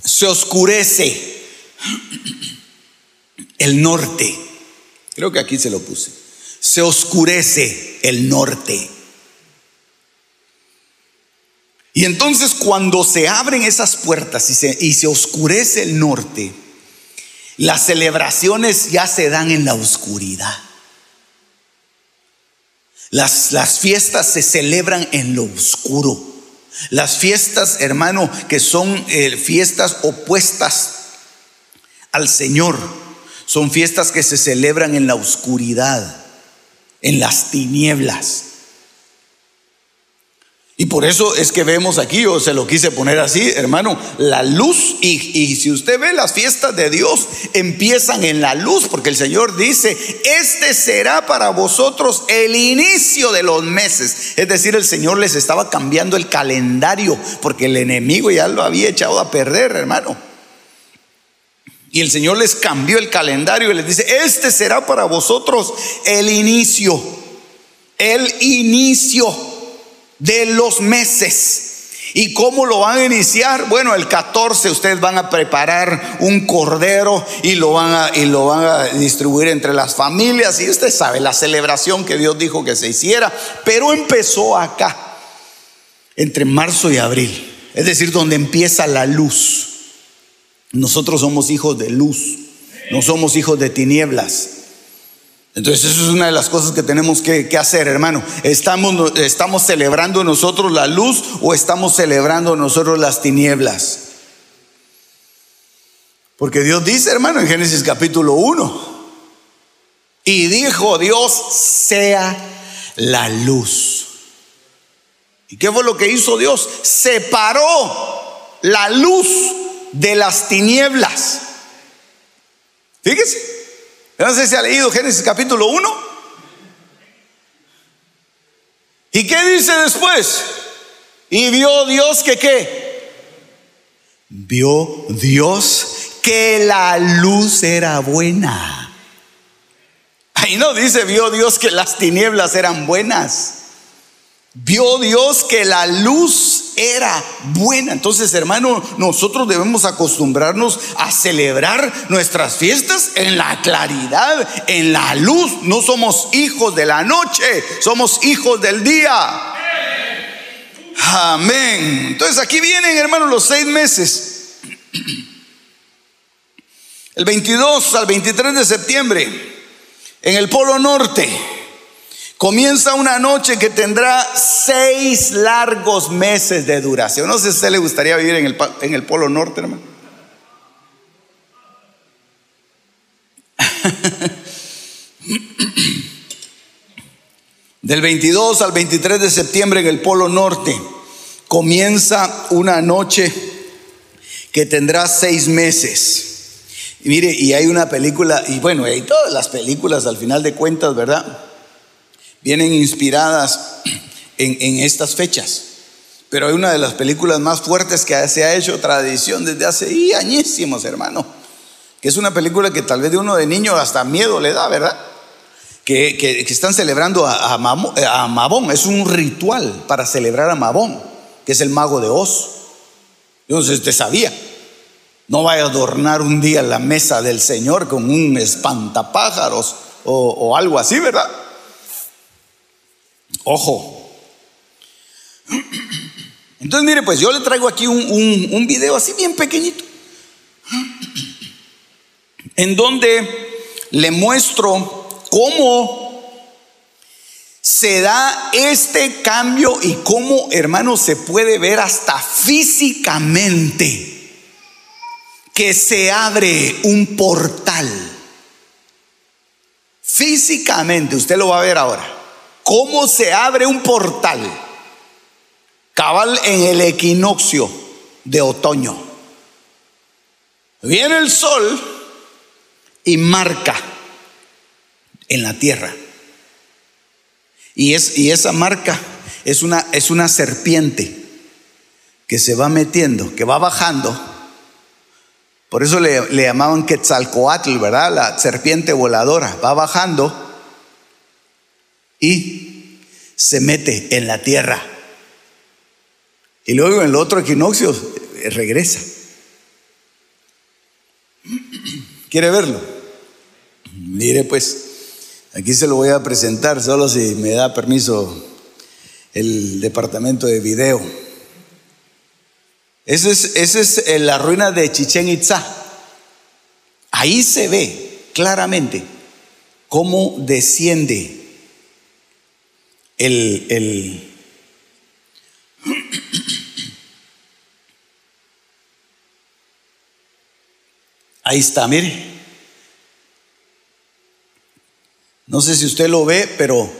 [SPEAKER 1] se oscurece el norte. Creo que aquí se lo puse. Se oscurece el norte. Y entonces cuando se abren esas puertas y se, y se oscurece el norte, las celebraciones ya se dan en la oscuridad. Las, las fiestas se celebran en lo oscuro. Las fiestas, hermano, que son eh, fiestas opuestas al Señor, son fiestas que se celebran en la oscuridad, en las tinieblas. Y por eso es que vemos aquí, yo se lo quise poner así, hermano, la luz. Y, si usted ve las fiestas de Dios, empiezan en la luz, porque el Señor dice, este será para vosotros el inicio de los meses. Es decir, el Señor les estaba cambiando el calendario, porque el enemigo ya lo había echado a perder, hermano. Y el Señor les cambió el calendario y les dice, este será para vosotros el inicio, el inicio de los meses. ¿Y cómo lo van a iniciar? Bueno, el 14 ustedes van a preparar un cordero y lo van a, y lo van a distribuir entre las familias. Y usted sabe la celebración que Dios dijo que se hiciera. Pero empezó acá, entre marzo y abril. Es decir, donde empieza la luz. Nosotros somos hijos de luz, no somos hijos de tinieblas. Entonces eso es una de las cosas que tenemos que, hacer, hermano. ¿Estamos, ¿Estamos celebrando nosotros la luz o estamos celebrando nosotros las tinieblas? Porque Dios dice, hermano, en Génesis capítulo 1, y dijo Dios, sea la luz. ¿Y qué fue lo que hizo Dios? Separó la luz de las tinieblas. Fíjese. No sé si ha leído Génesis capítulo 1. ¿Y qué dice después? Y vio Dios que qué? Vio Dios que la luz era buena. Ahí no dice, vio Dios que las tinieblas eran buenas. Vio Dios que la luz era buena. Entonces, hermano, nosotros debemos acostumbrarnos a celebrar nuestras fiestas en la claridad, en la luz. No somos hijos de la noche, somos hijos del día. Amén. Entonces aquí vienen, hermanos, los seis meses. El 22 al 23 de septiembre, en el Polo Norte, comienza una noche que tendrá seis largos meses de duración. No sé si a usted le gustaría vivir en el, en el Polo Norte, hermano. Del 22 al 23 de septiembre en el Polo Norte comienza una noche que tendrá seis meses. Mire, y hay una película, y bueno, hay todas las películas al final de cuentas, ¿verdad? Vienen inspiradas en, estas fechas. Pero hay una de las películas más fuertes que se ha hecho tradición desde hace añísimos, hermano. Que es una película que tal vez de uno de niño hasta miedo le da, ¿verdad? que, están celebrando a, a, Mabón. Es un ritual para celebrar a Mabón, que es el mago de Oz. Entonces usted sabía. No vaya a adornar un día la mesa del Señor con un espantapájaros o, algo así, ¿verdad? Ojo. Entonces, mire, pues yo le traigo aquí un, un video así bien pequeñito, en donde le muestro cómo se da este cambio y cómo, hermanos, se puede ver hasta físicamente que se abre un portal. Físicamente, usted lo va a ver ahora. ¿Cómo se abre un portal? Cabal en el equinoccio de otoño. Viene el sol y marca en la tierra. Y, es, y esa marca es una, es una serpiente que se va metiendo, que va bajando. Por eso le, le llamaban Quetzalcoatl, ¿verdad? La serpiente voladora. Va bajando y se mete en la tierra. Y luego en el otro equinoccio eh, regresa. ¿Quiere verlo? Mire pues. Aquí se lo voy a presentar solo si me da permiso el departamento de video. Esa es, es eh, la ruina de Chichen Itza. Ahí se ve claramente cómo desciende el, el Ahí está, mire. No sé si usted lo ve, pero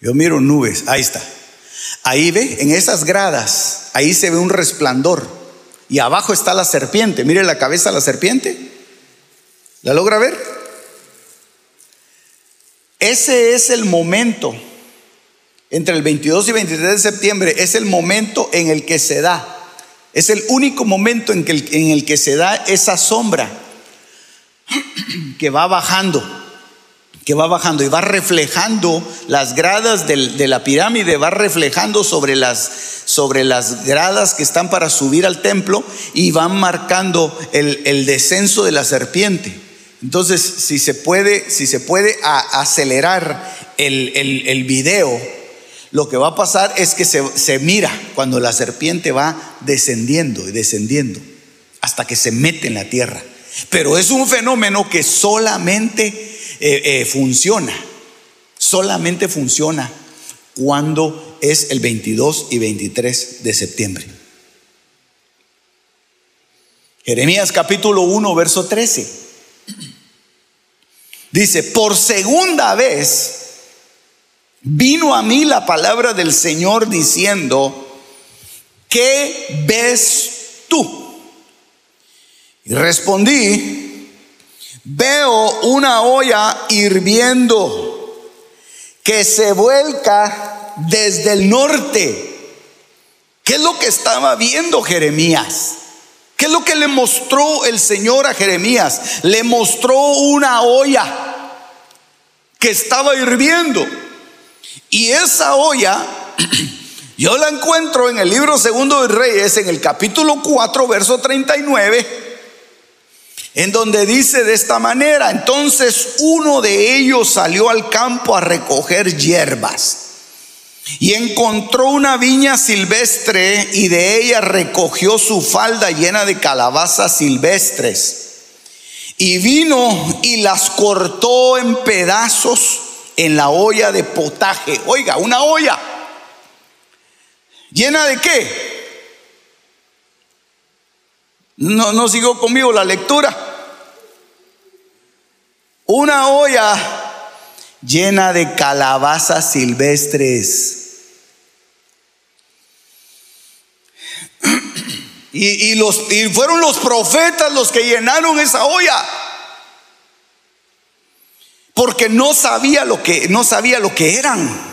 [SPEAKER 1] yo miro nubes. Ahí está. Ahí ve, en esas gradas, ahí se ve un resplandor. Y abajo está la serpiente. Mire la cabeza de la serpiente. ¿La logra ver? Ese es el momento, entre el 22 y 23 de septiembre, es el momento en el que se da. Es el único momento en, que en el que se da esa sombra que va bajando que va bajando y va reflejando las gradas de la pirámide, va reflejando sobre las, sobre las gradas que están para subir al templo y van marcando el, descenso de la serpiente. Entonces, si se puede, si se puede acelerar el, el, video, lo que va a pasar es que se, se mira cuando la serpiente va descendiendo y descendiendo hasta que se mete en la tierra. Pero es un fenómeno que solamente eh, eh, funciona. Solamente funciona cuando es el 22 y 23 de septiembre. Jeremías capítulo 1, verso 13. Dice, por segunda vez vino a mí la palabra del Señor diciendo, ¿qué ves tú? Y respondí, Veo una olla hirviendo que se vuelca desde el norte. ¿Qué es lo que estaba viendo Jeremías? ¿Qué es lo que le mostró el Señor a Jeremías? Le mostró una olla que estaba hirviendo. Y esa olla, yo la encuentro en el libro segundo de Reyes, en el capítulo 4, verso 39 en donde dice de esta manera, entonces uno de ellos salió al campo a recoger hierbas Y encontró una viña silvestre y de ella recogió su falda llena de calabazas silvestres. Y vino y las cortó en pedazos en la olla de potaje. Oiga, una olla. ¿Llena de qué? No, no siguió conmigo la lectura. Una olla llena de calabazas silvestres. Y, los, y fueron los profetas los que llenaron esa olla. Porque no sabía lo que, no sabía lo que eran.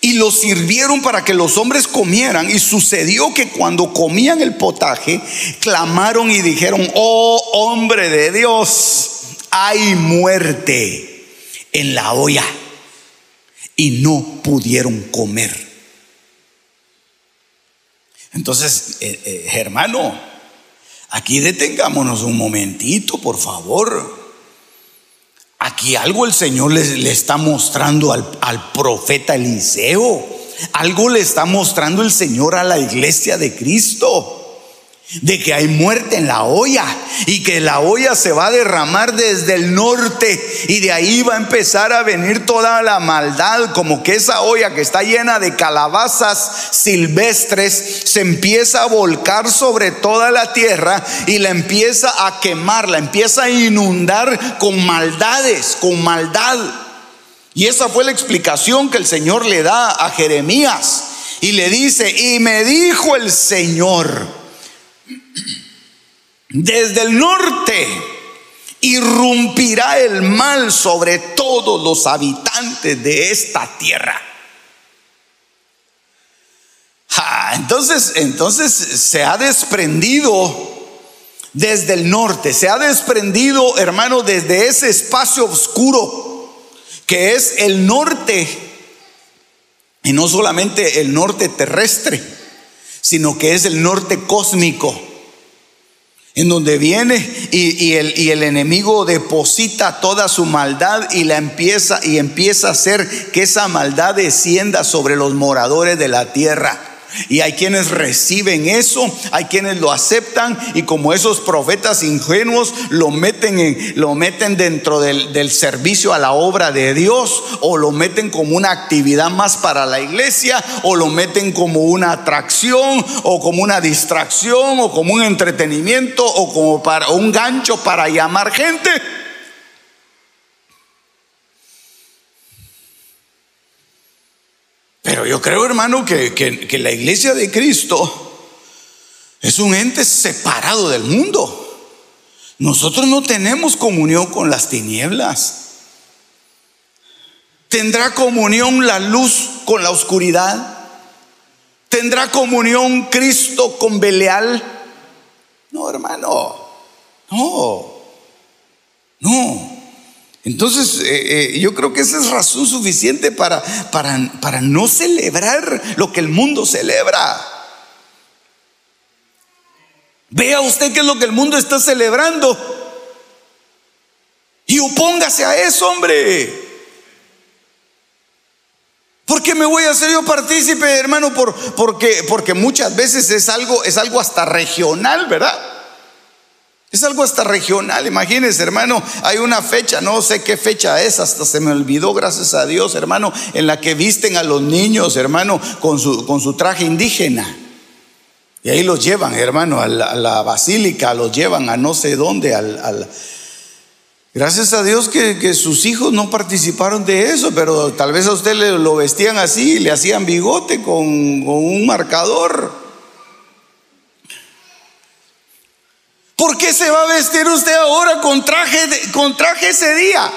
[SPEAKER 1] Y los sirvieron para que los hombres comieran. Y sucedió que cuando comían el potaje, clamaron y dijeron, oh hombre de Dios, hay muerte en la olla. Y no pudieron comer. Entonces, eh, eh, hermano, aquí detengámonos un momentito, por favor. Aquí algo el Señor le, está mostrando al, al profeta Eliseo. Algo le está mostrando el Señor a la iglesia de Cristo de que hay muerte en la olla y que la olla se va a derramar desde el norte y de ahí va a empezar a venir toda la maldad, como que esa olla que está llena de calabazas silvestres se empieza a volcar sobre toda la tierra y la empieza a quemar, la empieza a inundar con maldades, con maldad. Y esa fue la explicación que el Señor le da a Jeremías y le dice, y me dijo el Señor, desde el norte irrumpirá el mal sobre todos los habitantes de esta tierra. entonces, entonces se ha desprendido desde el norte, se ha desprendido, hermano, desde ese espacio oscuro que es el norte, y no solamente el norte terrestre, sino que es el norte cósmico en donde viene y, el, y, el, enemigo deposita toda su maldad y la empieza y empieza a hacer que esa maldad descienda sobre los moradores de la tierra. Y hay quienes reciben eso, hay quienes lo aceptan y como esos profetas ingenuos lo meten, en, lo meten dentro del, del servicio a la obra de Dios o lo meten como una actividad más para la iglesia o lo meten como una atracción o como una distracción o como un entretenimiento o como para un gancho para llamar gente. Yo creo, hermano, que, la iglesia de Cristo es un ente separado del mundo. Nosotros no tenemos comunión con las tinieblas. ¿Tendrá comunión la luz con la oscuridad? ¿Tendrá comunión Cristo con Belial? No, hermano. No. No. Entonces, eh, eh, yo creo que esa es razón suficiente para, para, para no celebrar lo que el mundo celebra. Vea usted qué es lo que el mundo está celebrando y opóngase a eso, hombre. ¿Por qué me voy a hacer yo partícipe, hermano? Por, porque, porque muchas veces es algo, es algo hasta regional, ¿verdad? Es algo hasta regional, imagínense hermano, hay una fecha, no sé qué fecha es, hasta se me olvidó, gracias a Dios hermano, en la que visten a los niños hermano con su, con su traje indígena. Y ahí los llevan hermano a la, basílica, los llevan a no sé dónde, al, Gracias a Dios que, sus hijos no participaron de eso, pero tal vez a usted le, lo vestían así, le hacían bigote con, con un marcador. ¿Por qué se va a vestir usted ahora con traje, con traje ese día?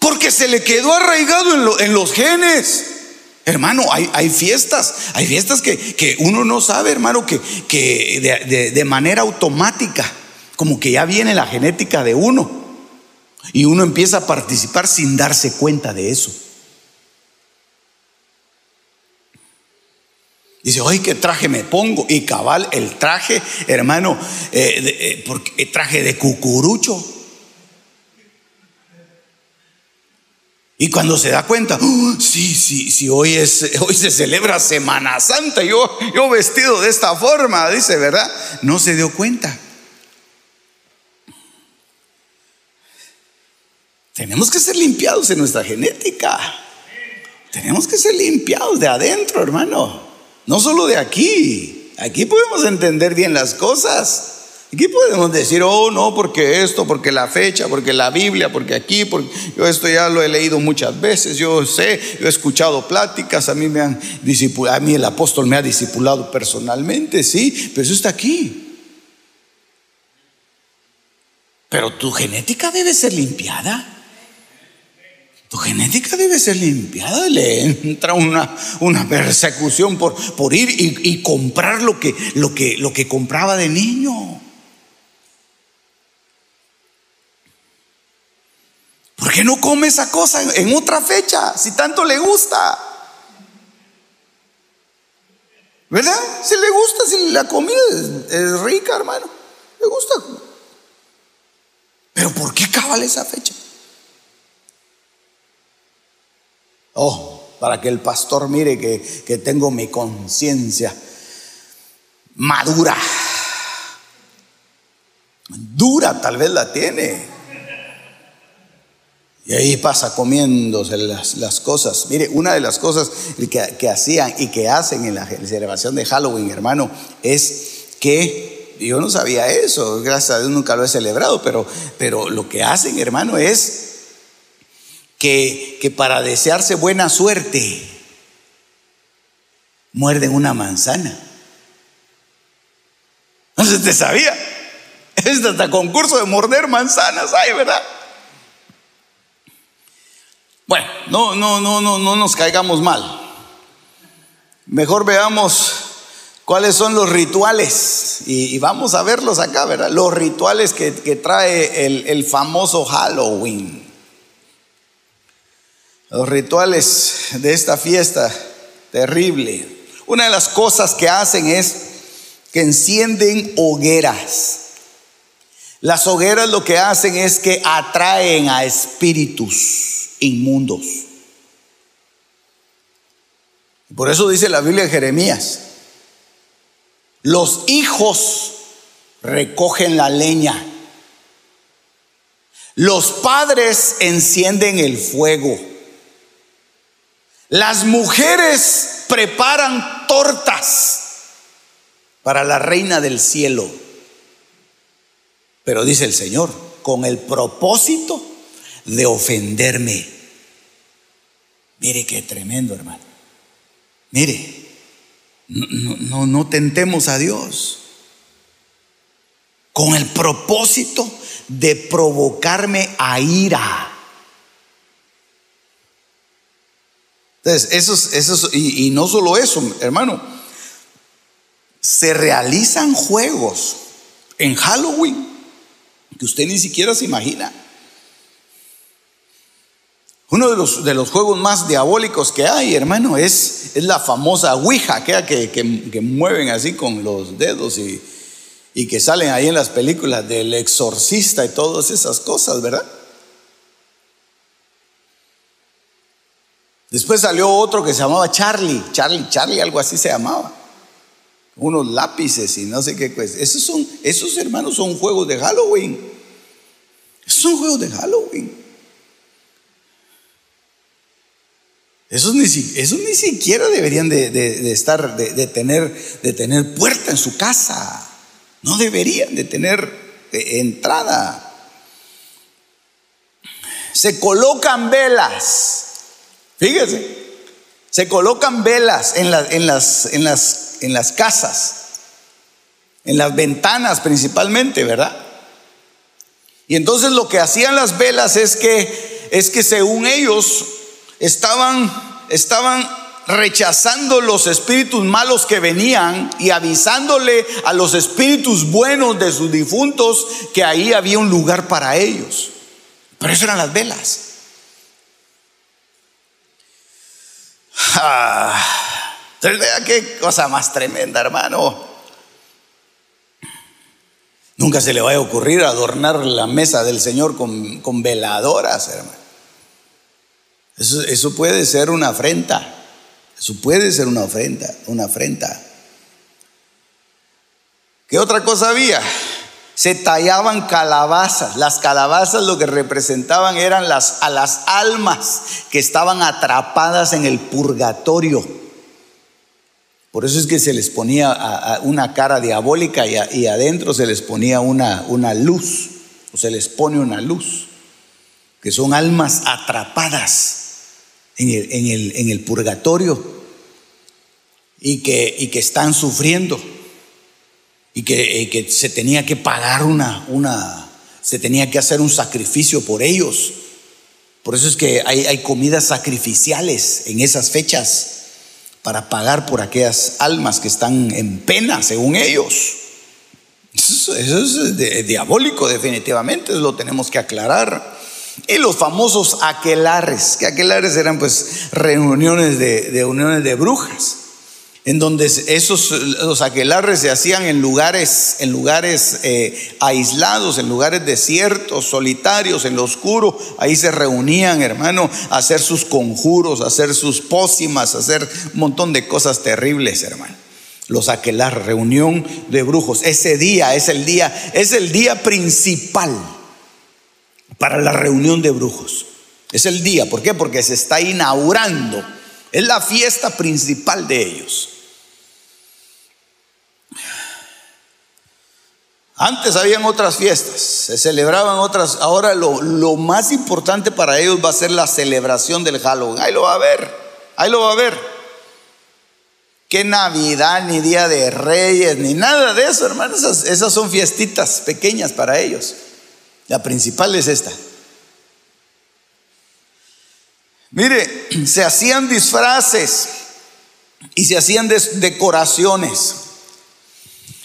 [SPEAKER 1] Porque se le quedó arraigado en, los genes. Hermano, hay, hay, fiestas, hay fiestas que, uno no sabe, hermano, que, que de manera automática, como que ya viene la genética de uno. Y uno empieza a participar sin darse cuenta de eso. Dice, oye, ¿qué traje me pongo? Y cabal, el traje, hermano, eh, eh, porque, eh, traje de cucurucho. Y cuando se da cuenta, "Oh, sí, sí, sí, hoy, es, hoy se celebra Semana Santa, yo, yo vestido de esta forma, dice, ¿verdad? No se dio cuenta. Tenemos que ser limpiados en nuestra genética. Tenemos que ser limpiados de adentro, hermano. No solo de aquí. Aquí podemos entender bien las cosas. Aquí podemos decir, oh, no, porque esto, porque la fecha, porque la Biblia, porque aquí, porque yo esto ya lo he leído muchas veces, yo sé, yo he escuchado pláticas, a mí me han discipulado, a mí el apóstol me ha discipulado personalmente, sí, pero eso está aquí. Pero tu genética debe ser limpiada. Tu genética debe ser limpiada. Le entra una, una persecución por, por ir y, comprar lo que, lo, que, lo que compraba de niño. ¿Por qué no come esa cosa en, otra fecha si tanto le gusta? ¿Verdad? Si le gusta, si la comida es, es rica, hermano. Le gusta. Pero ¿por qué cabal esa fecha? Oh, para que el pastor mire que, que tengo mi conciencia madura. Dura tal vez la tiene. Y ahí pasa comiéndose las, las cosas. Mire, una de las cosas que, que hacían y que hacen en la celebración de Halloween, hermano, es que yo no sabía eso, gracias a Dios nunca lo he celebrado, pero, pero lo que hacen, hermano, es que, que para desearse buena suerte muerden una manzana. No si te sabía. Es hasta concurso de morder manzanas, ¿verdad? Bueno, no, no, no, no, no nos caigamos mal. Mejor veamos cuáles son los rituales. Y, y vamos a verlos acá, ¿verdad? Los rituales que, que trae el, el famoso Halloween. Los rituales de esta fiesta terrible. Una de las cosas que hacen es que encienden hogueras. Las hogueras lo que hacen es que atraen a espíritus inmundos. Por eso dice la Biblia de Jeremías, los hijos recogen la leña, los padres encienden el fuego, las mujeres preparan tortas para la reina del cielo. Pero dice el Señor, con el propósito de ofenderme. Mire qué tremendo, hermano. Mire, no, no, no tentemos a Dios. Con el propósito de provocarme a ira. Entonces, esos, y, no solo eso, hermano, se realizan juegos en Halloween que usted ni siquiera se imagina. Uno de los, de los juegos más diabólicos que hay, hermano, es, es la famosa Ouija, que, que, que mueven así con los dedos y, y que salen ahí en las películas del exorcista y todas esas cosas, ¿verdad? Después salió otro que se llamaba Charlie, Charlie, Charlie, algo así se llamaba. Unos lápices y no sé qué pues. Esos son, esos hermanos son juegos de Halloween. Esos son juegos de Halloween. Esos ni, ni siquiera deberían de, estar, de, de, tener, de tener puerta en su casa. No deberían de tener eh, entrada. Se colocan velas. Fíjese, se colocan velas en, la, en, las, en, las, en las casas, en las ventanas principalmente, ¿verdad? Y entonces lo que hacían las velas es que, es que según ellos estaban, estaban rechazando los espíritus malos que venían y avisándole a los espíritus buenos de sus difuntos que ahí había un lugar para ellos. Pero eso eran las velas. Ah, qué cosa más tremenda, hermano. Nunca se le vaya a ocurrir adornar la mesa del Señor con, veladoras, hermano. Eso, eso puede ser una afrenta. Eso puede ser una ofrenda, una afrenta. ¿Qué otra cosa había? Se tallaban calabazas. Las calabazas lo que representaban eran las, a las almas que estaban atrapadas en el purgatorio. Por eso es que se les ponía una cara diabólica y, adentro se les ponía una, una luz, o se les pone una luz, que son almas atrapadas en el, en el, en el purgatorio y que, y que están sufriendo y que, que, se tenía que pagar una, una, se tenía que hacer un sacrificio por ellos. Por eso es que hay, hay comidas sacrificiales en esas fechas para pagar por aquellas almas que están en pena, según ellos. Eso, es diabólico, definitivamente, lo tenemos que aclarar. Y los famosos aquelares, que aquelares eran pues reuniones de, de uniones de brujas en donde esos los aquelarres se hacían en lugares, en lugares eh, aislados, en lugares desiertos, solitarios, en lo oscuro. Ahí se reunían, hermano, a hacer sus conjuros, a hacer sus pócimas, a hacer un montón de cosas terribles, hermano. Los aquelarres, reunión de brujos. Ese día es el día, es el día principal para la reunión de brujos. Es el día, ¿por qué? Porque se está inaugurando es la fiesta principal de ellos. Antes habían otras fiestas, se celebraban otras. Ahora lo, lo, más importante para ellos va a ser la celebración del Halloween. Ahí lo va a ver, ahí lo va a ver. Qué Navidad, ni Día de Reyes, ni nada de eso, hermanos. Esas, esas son fiestitas pequeñas para ellos. La principal es esta. Mire, se hacían disfraces y se hacían decoraciones.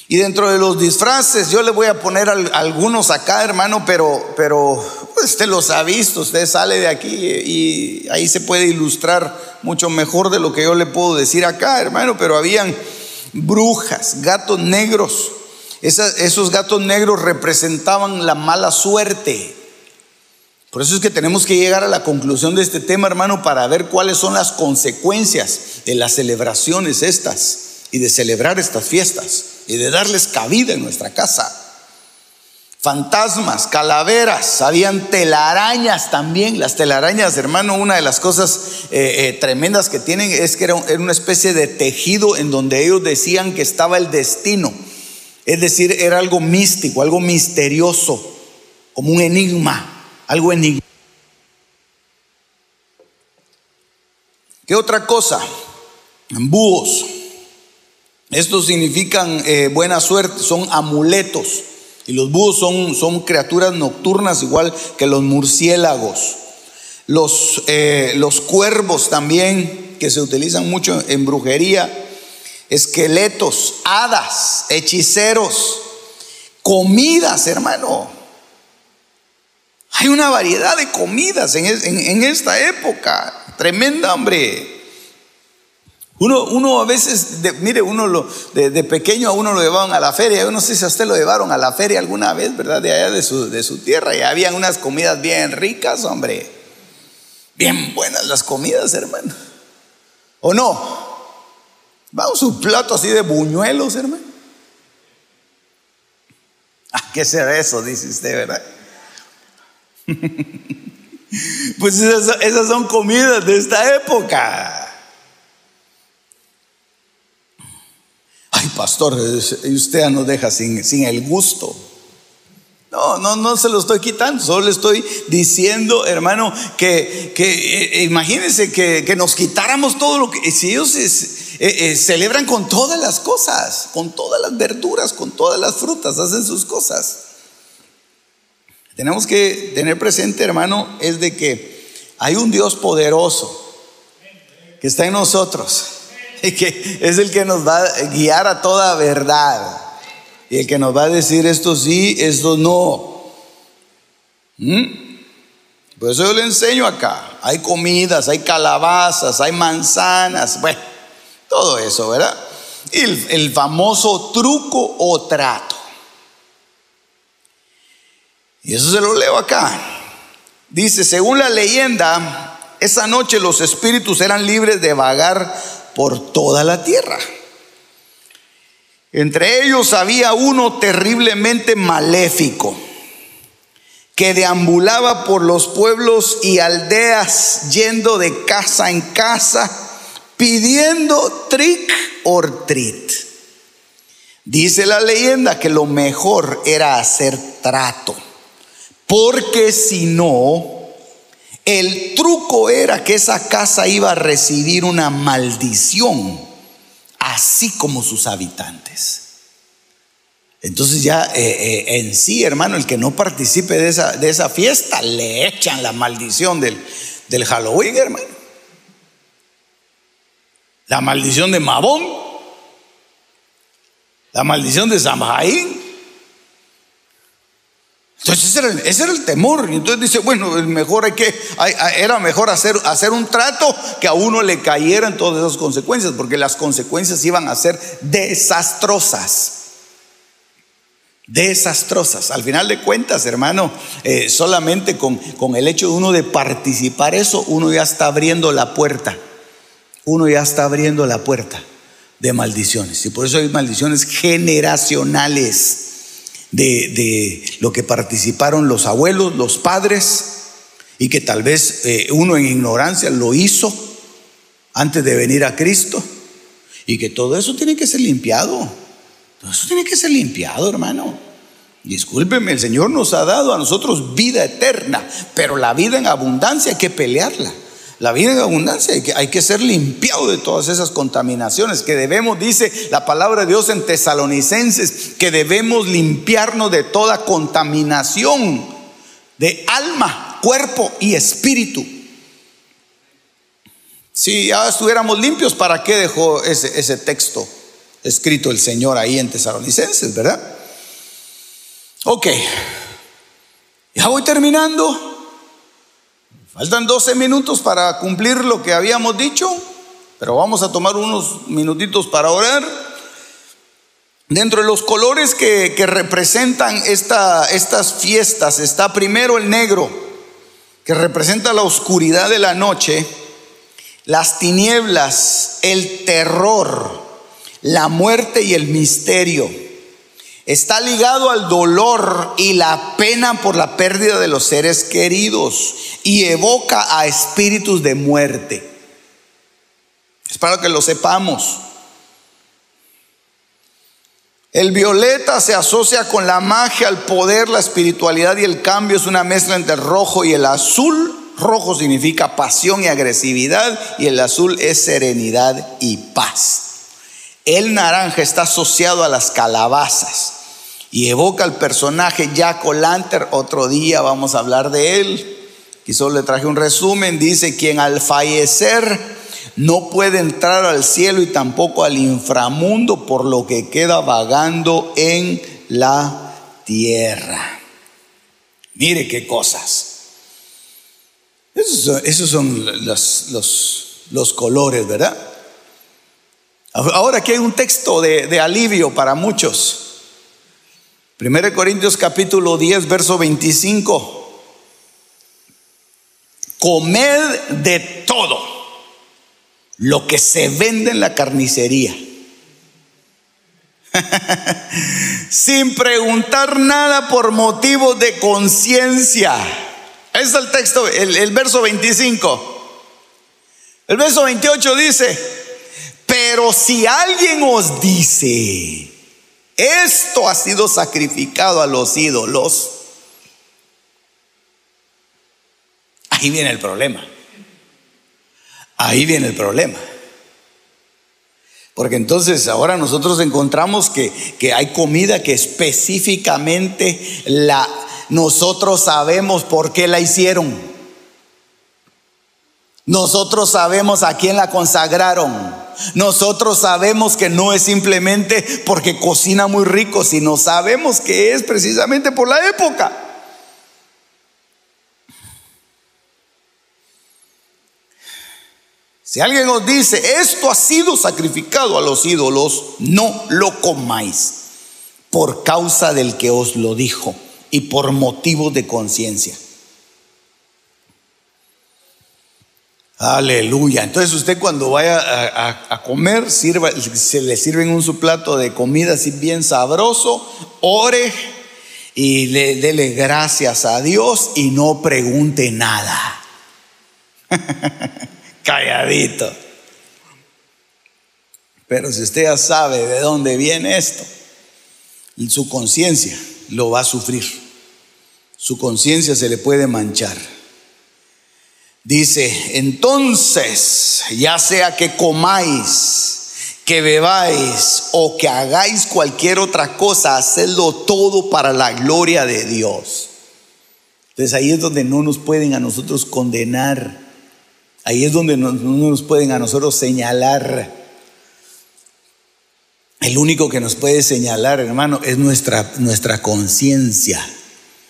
[SPEAKER 1] Y dentro de los disfraces, yo le voy a poner algunos acá, hermano, pero, pero pues, usted los ha visto, usted sale de aquí y ahí se puede ilustrar mucho mejor de lo que yo le puedo decir acá, hermano, pero habían brujas, gatos negros. esos gatos negros representaban la mala suerte. Por eso es que tenemos que llegar a la conclusión de este tema, hermano, para ver cuáles son las consecuencias de las celebraciones estas y de celebrar estas fiestas y de darles cabida en nuestra casa. Fantasmas, calaveras, habían telarañas también. Las telarañas, hermano, una de las cosas eh, eh, tremendas que tienen es que era una especie de tejido en donde ellos decían que estaba el destino. Es decir, era algo místico, algo misterioso, como un enigma algo en ¿Qué otra cosa? Búhos. Estos significan eh, buena suerte, son amuletos. Y los búhos son, son criaturas nocturnas igual que los murciélagos. Los, eh, los cuervos también, que se utilizan mucho en brujería. Esqueletos, hadas, hechiceros, comidas, hermano. Hay una variedad de comidas en, esta época. Tremenda, hombre. Uno, uno a veces, mire, uno lo, de, pequeño a uno lo llevaban a la feria. Yo no sé si a usted lo llevaron a la feria alguna vez, ¿verdad? De allá de su, de su tierra. Y habían unas comidas bien ricas, hombre. Bien buenas las comidas, hermano. ¿O no? Vamos un plato así de buñuelos, hermano. Ah, ¿qué será eso? Dice usted, ¿verdad? pues esas, son comidas de esta época. Pastor, usted nos deja sin, sin el gusto. No, no, no se lo estoy quitando, solo le estoy diciendo, hermano, que, que eh, imagínense que, nos quitáramos todo lo que, si ellos eh, eh, celebran con todas las cosas, con todas las verduras, con todas las frutas, hacen sus cosas tenemos que tener presente, hermano, es de que hay un Dios poderoso que está en nosotros y que es el que nos va a guiar a toda verdad y el que nos va a decir esto sí, esto no. ¿Mm? Por eso yo le enseño acá. Hay comidas, hay calabazas, hay manzanas, bueno, todo eso, ¿verdad? Y el famoso truco o trato. Y eso se lo leo acá. Dice, según la leyenda, Esa noche los espíritus eran libres de vagar por toda la tierra. Entre ellos había uno terriblemente maléfico que deambulaba por los pueblos y aldeas yendo de casa en casa pidiendo trick or treat. Dice la leyenda que lo mejor era hacer trato, porque si no, el truco era que esa casa iba a recibir una maldición así como sus habitantes. Entonces ya eh, eh, en sí, hermano, el que no participe de esa, de esa fiesta, le echan la maldición del, del Halloween, hermano. La maldición de Mabón, la maldición de Samhain. Entonces ese era, el, temor. Y entonces dice, bueno, mejor hay que, era mejor hacer, hacer un trato que a uno le cayeran todas esas consecuencias, porque las consecuencias iban a ser desastrosas. Desastrosas. Al final de cuentas, hermano, eh, solamente con, con el hecho de uno de participar eso, uno ya está abriendo la puerta. Uno ya está abriendo la puerta de maldiciones. Y por eso hay maldiciones generacionales de, lo que participaron los abuelos, los padres, y que tal vez eh, uno en ignorancia lo hizo antes de venir a Cristo, y que todo eso tiene que ser limpiado. Todo eso tiene que ser limpiado, hermano. Discúlpeme, el Señor nos ha dado a nosotros vida eterna, pero la vida en abundancia hay que pelearla. La vida en abundancia hay que, hay que ser limpiado de todas esas contaminaciones, que debemos, dice la palabra de Dios en tesalonicenses, que debemos limpiarnos de toda contaminación de alma, cuerpo y espíritu. Si ya estuviéramos limpios, ¿para qué dejó ese, ese texto escrito el Señor ahí en tesalonicenses, verdad? Ok, ya voy terminando. Faltan 12 minutos para cumplir lo que habíamos dicho, pero vamos a tomar unos minutitos para orar. Dentro de los colores que, representan estas fiestas está primero el negro, que representa la oscuridad de la noche, las tinieblas, el terror, la muerte y el misterio. Está ligado al dolor y la pena por la pérdida de los seres queridos y evoca a espíritus de muerte. Es para que lo sepamos. El violeta se asocia con la magia, el poder, la espiritualidad y el cambio. Es una mezcla entre rojo y el azul. Rojo significa pasión y agresividad y el azul es serenidad y paz. El naranja está asociado a las calabazas y evoca al personaje Jack O'Lantern. Otro día vamos a hablar de él. Y solo le traje un resumen. Dice, quien al fallecer no puede entrar al cielo y tampoco al inframundo por lo que queda vagando en la tierra. Mire qué cosas. Esos son, los, colores, ¿verdad? Ahora aquí hay un texto de alivio para muchos. 1 Corintios capítulo 10, verso 25. Comed de todo lo que se vende en la carnicería. Sin preguntar nada por motivos de conciencia. Es el texto, el, el verso 25. El verso 28 dice, pero si alguien os dice, esto ha sido sacrificado a los ídolos. Ahí viene el problema. Ahí viene el problema. Porque entonces ahora nosotros encontramos que, que, hay comida que específicamente la, nosotros sabemos por qué la hicieron. Nosotros sabemos a quién la consagraron. Nosotros sabemos que no es simplemente porque cocina muy rico, sino sabemos que es precisamente por la época. Si alguien os dice, esto ha sido sacrificado a los ídolos, no lo comáis por causa del que os lo dijo y por motivos de conciencia. Aleluya. Entonces usted cuando vaya a, comer, sirva, se le sirven un su plato de comida así bien sabroso, ore y le dele gracias a Dios y no pregunte nada. Calladito. Pero si usted ya sabe de dónde viene esto, su conciencia lo va a sufrir. Su conciencia se le puede manchar. Dice, entonces, ya sea que comáis, que bebáis o que hagáis cualquier otra cosa, hacedlo todo para la gloria de Dios. Entonces ahí es donde no nos pueden a nosotros condenar. Ahí es donde no, nos pueden a nosotros señalar. El único que nos puede señalar, hermano, es nuestra, nuestra conciencia.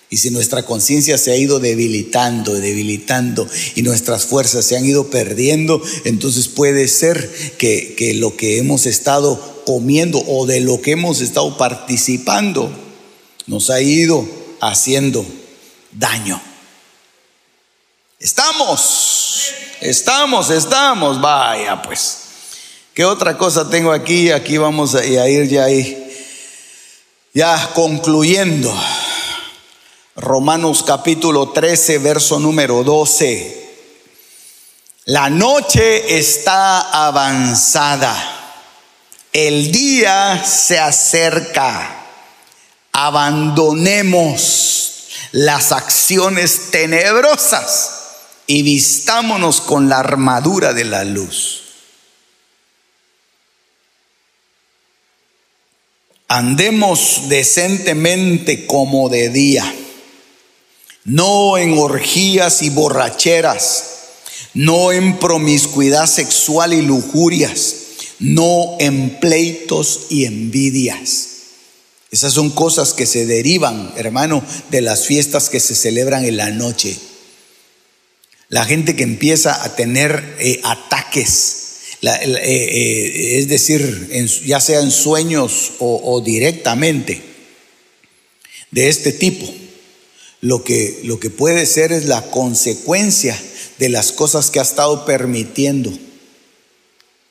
[SPEAKER 1] Y si nuestra conciencia se ha ido debilitando, debilitando y nuestras fuerzas se han ido perdiendo, entonces puede ser que, que lo que hemos estado comiendo o de lo que hemos estado participando nos ha ido haciendo daño. Estamos, estamos, estamos, vaya pues. ¿Qué otra cosa tengo aquí? Aquí vamos a ir ya ahí, ya concluyendo. Romanos capítulo 13, verso número 12. La noche está avanzada, el día se acerca, abandonemos las acciones tenebrosas y vistámonos con la armadura de la luz. Andemos decentemente como de día no en orgías y borracheras, no en promiscuidad sexual y lujurias, no en pleitos y envidias. Esas son cosas que se derivan, hermano, de las fiestas que se celebran en la noche. La gente que empieza a tener eh, ataques, eh, eh, es decir, ya sea en sueños o directamente, de este tipo lo que, lo que puede ser es la consecuencia de las cosas que ha estado permitiendo,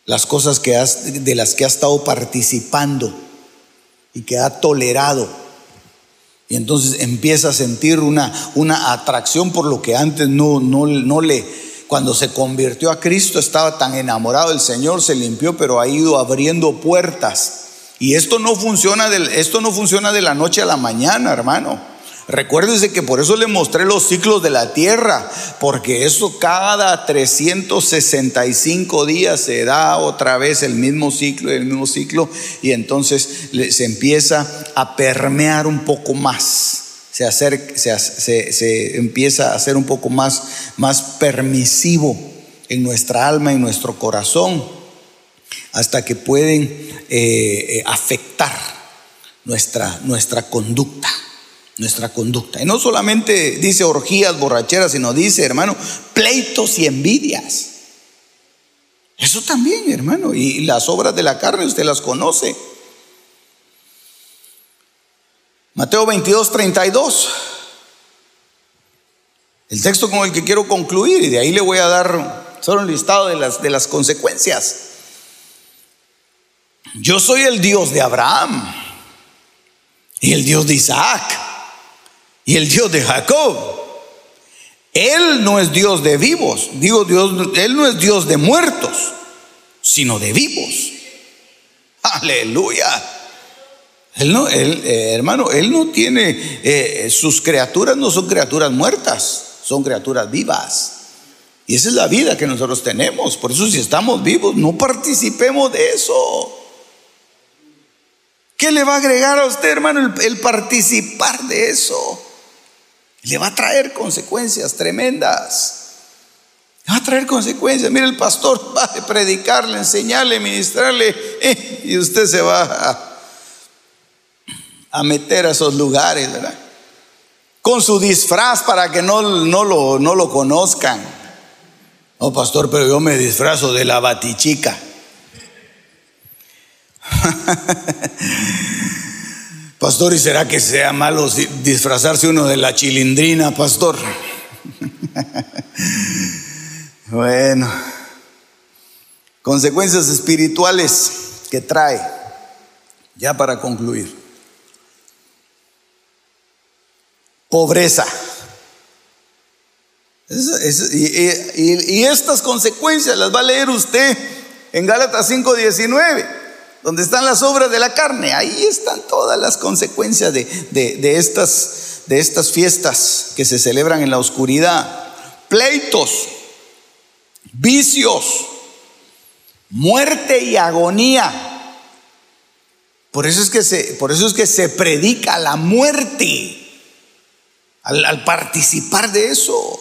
[SPEAKER 1] las cosas que de las que ha estado participando y que ha tolerado. Y entonces empieza a sentir una, una atracción por lo que antes no, no, no le, cuando se convirtió a Cristo estaba tan enamorado del Señor, se limpió, pero ha ido abriendo puertas. Y esto no funciona de, esto no funciona de la noche a la mañana, hermano. Recuérdese que por eso le mostré los ciclos de la tierra, porque eso cada 365 días se da otra vez el mismo ciclo y el mismo ciclo, y entonces se empieza a permear un poco más. Se, se, empieza a hacer un poco más, más permisivo en nuestra alma, en nuestro corazón, hasta que pueden eh, eh, afectar nuestra, nuestra conducta nuestra conducta. Y no solamente dice orgías, borracheras, sino dice, hermano, pleitos y envidias. Eso también, hermano. Y las obras de la carne usted las conoce. Mateo 22, 32. El texto con el que quiero concluir, y de ahí le voy a dar solo un listado de las, de las consecuencias. Yo soy el Dios de Abraham y el Dios de Isaac y el Dios de Jacob. Él no es Dios de vivos, digo Dios, Él no es Dios de muertos, sino de vivos. Aleluya. Él no, eh, hermano, Él no tiene, eh, sus criaturas no son criaturas muertas, son criaturas vivas. Y esa es la vida que nosotros tenemos. Por eso si estamos vivos, no participemos de eso. ¿Qué le va a agregar a usted, hermano, el participar de eso? Le va a traer consecuencias tremendas. Le va a traer consecuencias. Mire, el pastor va a predicarle, enseñarle, ministrarle, eh, y usted se va a, a, meter a esos lugares, ¿verdad? Con su disfraz para que no, no, lo, no lo conozcan. No, pastor, pero yo me disfrazo de la batichica. Pastor, ¿y será que sea malo disfrazarse uno de la chilindrina, pastor? Bueno, consecuencias espirituales que trae, ya para concluir. Pobreza. y, y, estas consecuencias las va a leer usted en Gálatas 5:19, donde están las obras de la carne. Ahí están todas las consecuencias de, de, estas, de estas fiestas que se celebran en la oscuridad. Pleitos, vicios, muerte y agonía. Por eso es que se, por eso es que se predica la muerte al, al participar de eso.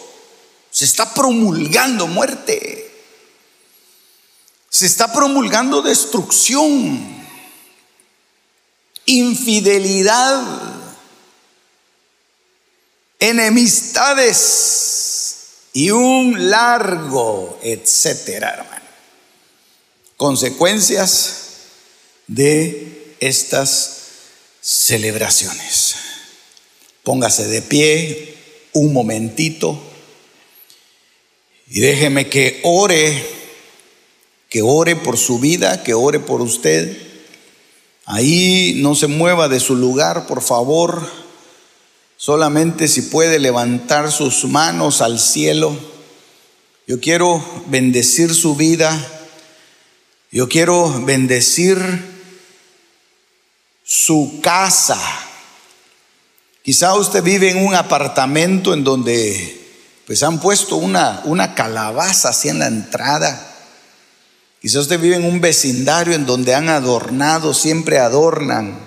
[SPEAKER 1] Se está promulgando muerte. Se está promulgando destrucción, infidelidad, enemistades y un largo etcétera, hermano. Consecuencias de estas celebraciones. Póngase de pie un momentito y déjeme que ore, que ore por su vida, que ore por usted. Ahí no se mueva de su lugar, por favor. Solamente si puede levantar sus manos al cielo. Yo quiero bendecir su vida. Yo quiero bendecir su casa. Quizá usted vive en un apartamento en donde pues han puesto una, una calabaza así en la entrada. Quizá usted vive en un vecindario en donde han adornado, siempre adornan.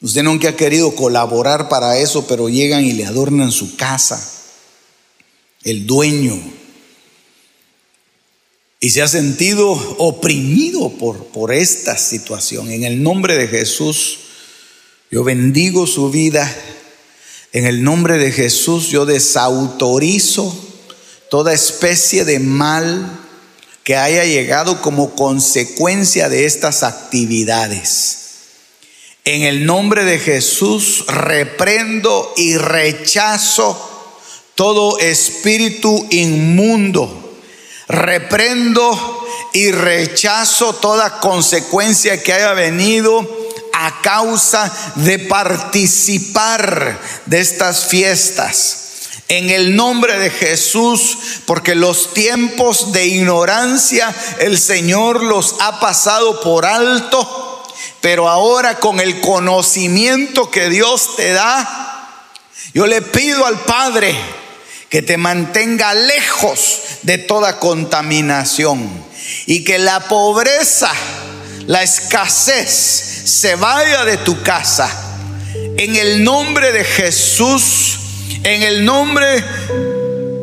[SPEAKER 1] Usted nunca ha querido colaborar para eso, pero llegan y le adornan su casa, el dueño. Y se ha sentido oprimido por, por esta situación. En el nombre de Jesús, yo bendigo su vida. En el nombre de Jesús yo desautorizo toda especie de mal que haya llegado como consecuencia de estas actividades. En el nombre de Jesús reprendo y rechazo todo espíritu inmundo. Reprendo y rechazo toda consecuencia que haya venido a causa de participar de estas fiestas. En el nombre de Jesús, porque los tiempos de ignorancia el Señor los ha pasado por alto, pero ahora con el conocimiento que Dios te da, yo le pido al Padre que te mantenga lejos de toda contaminación y que la pobreza, la escasez, se vaya de tu casa. En el nombre de Jesús, en el nombre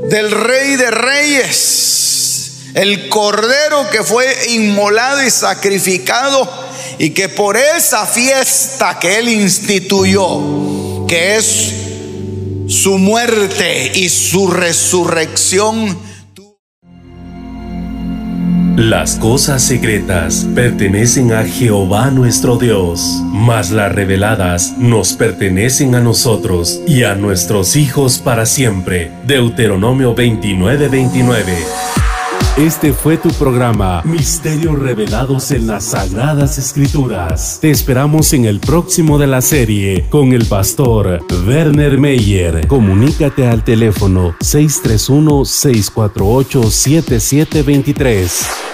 [SPEAKER 1] del Rey de Reyes, el Cordero que fue inmolado y sacrificado y que por esa fiesta que Él instituyó, que es su muerte y su resurrección,
[SPEAKER 2] las cosas secretas pertenecen a Jehová nuestro Dios, mas las reveladas nos pertenecen a nosotros y a nuestros hijos para siempre. Deuteronomio 29:29. Este fue tu programa Misterios Revelados en las Sagradas Escrituras. Te esperamos en el próximo de la serie con el pastor Werner Meyer. Comunícate al teléfono 631-648-7723.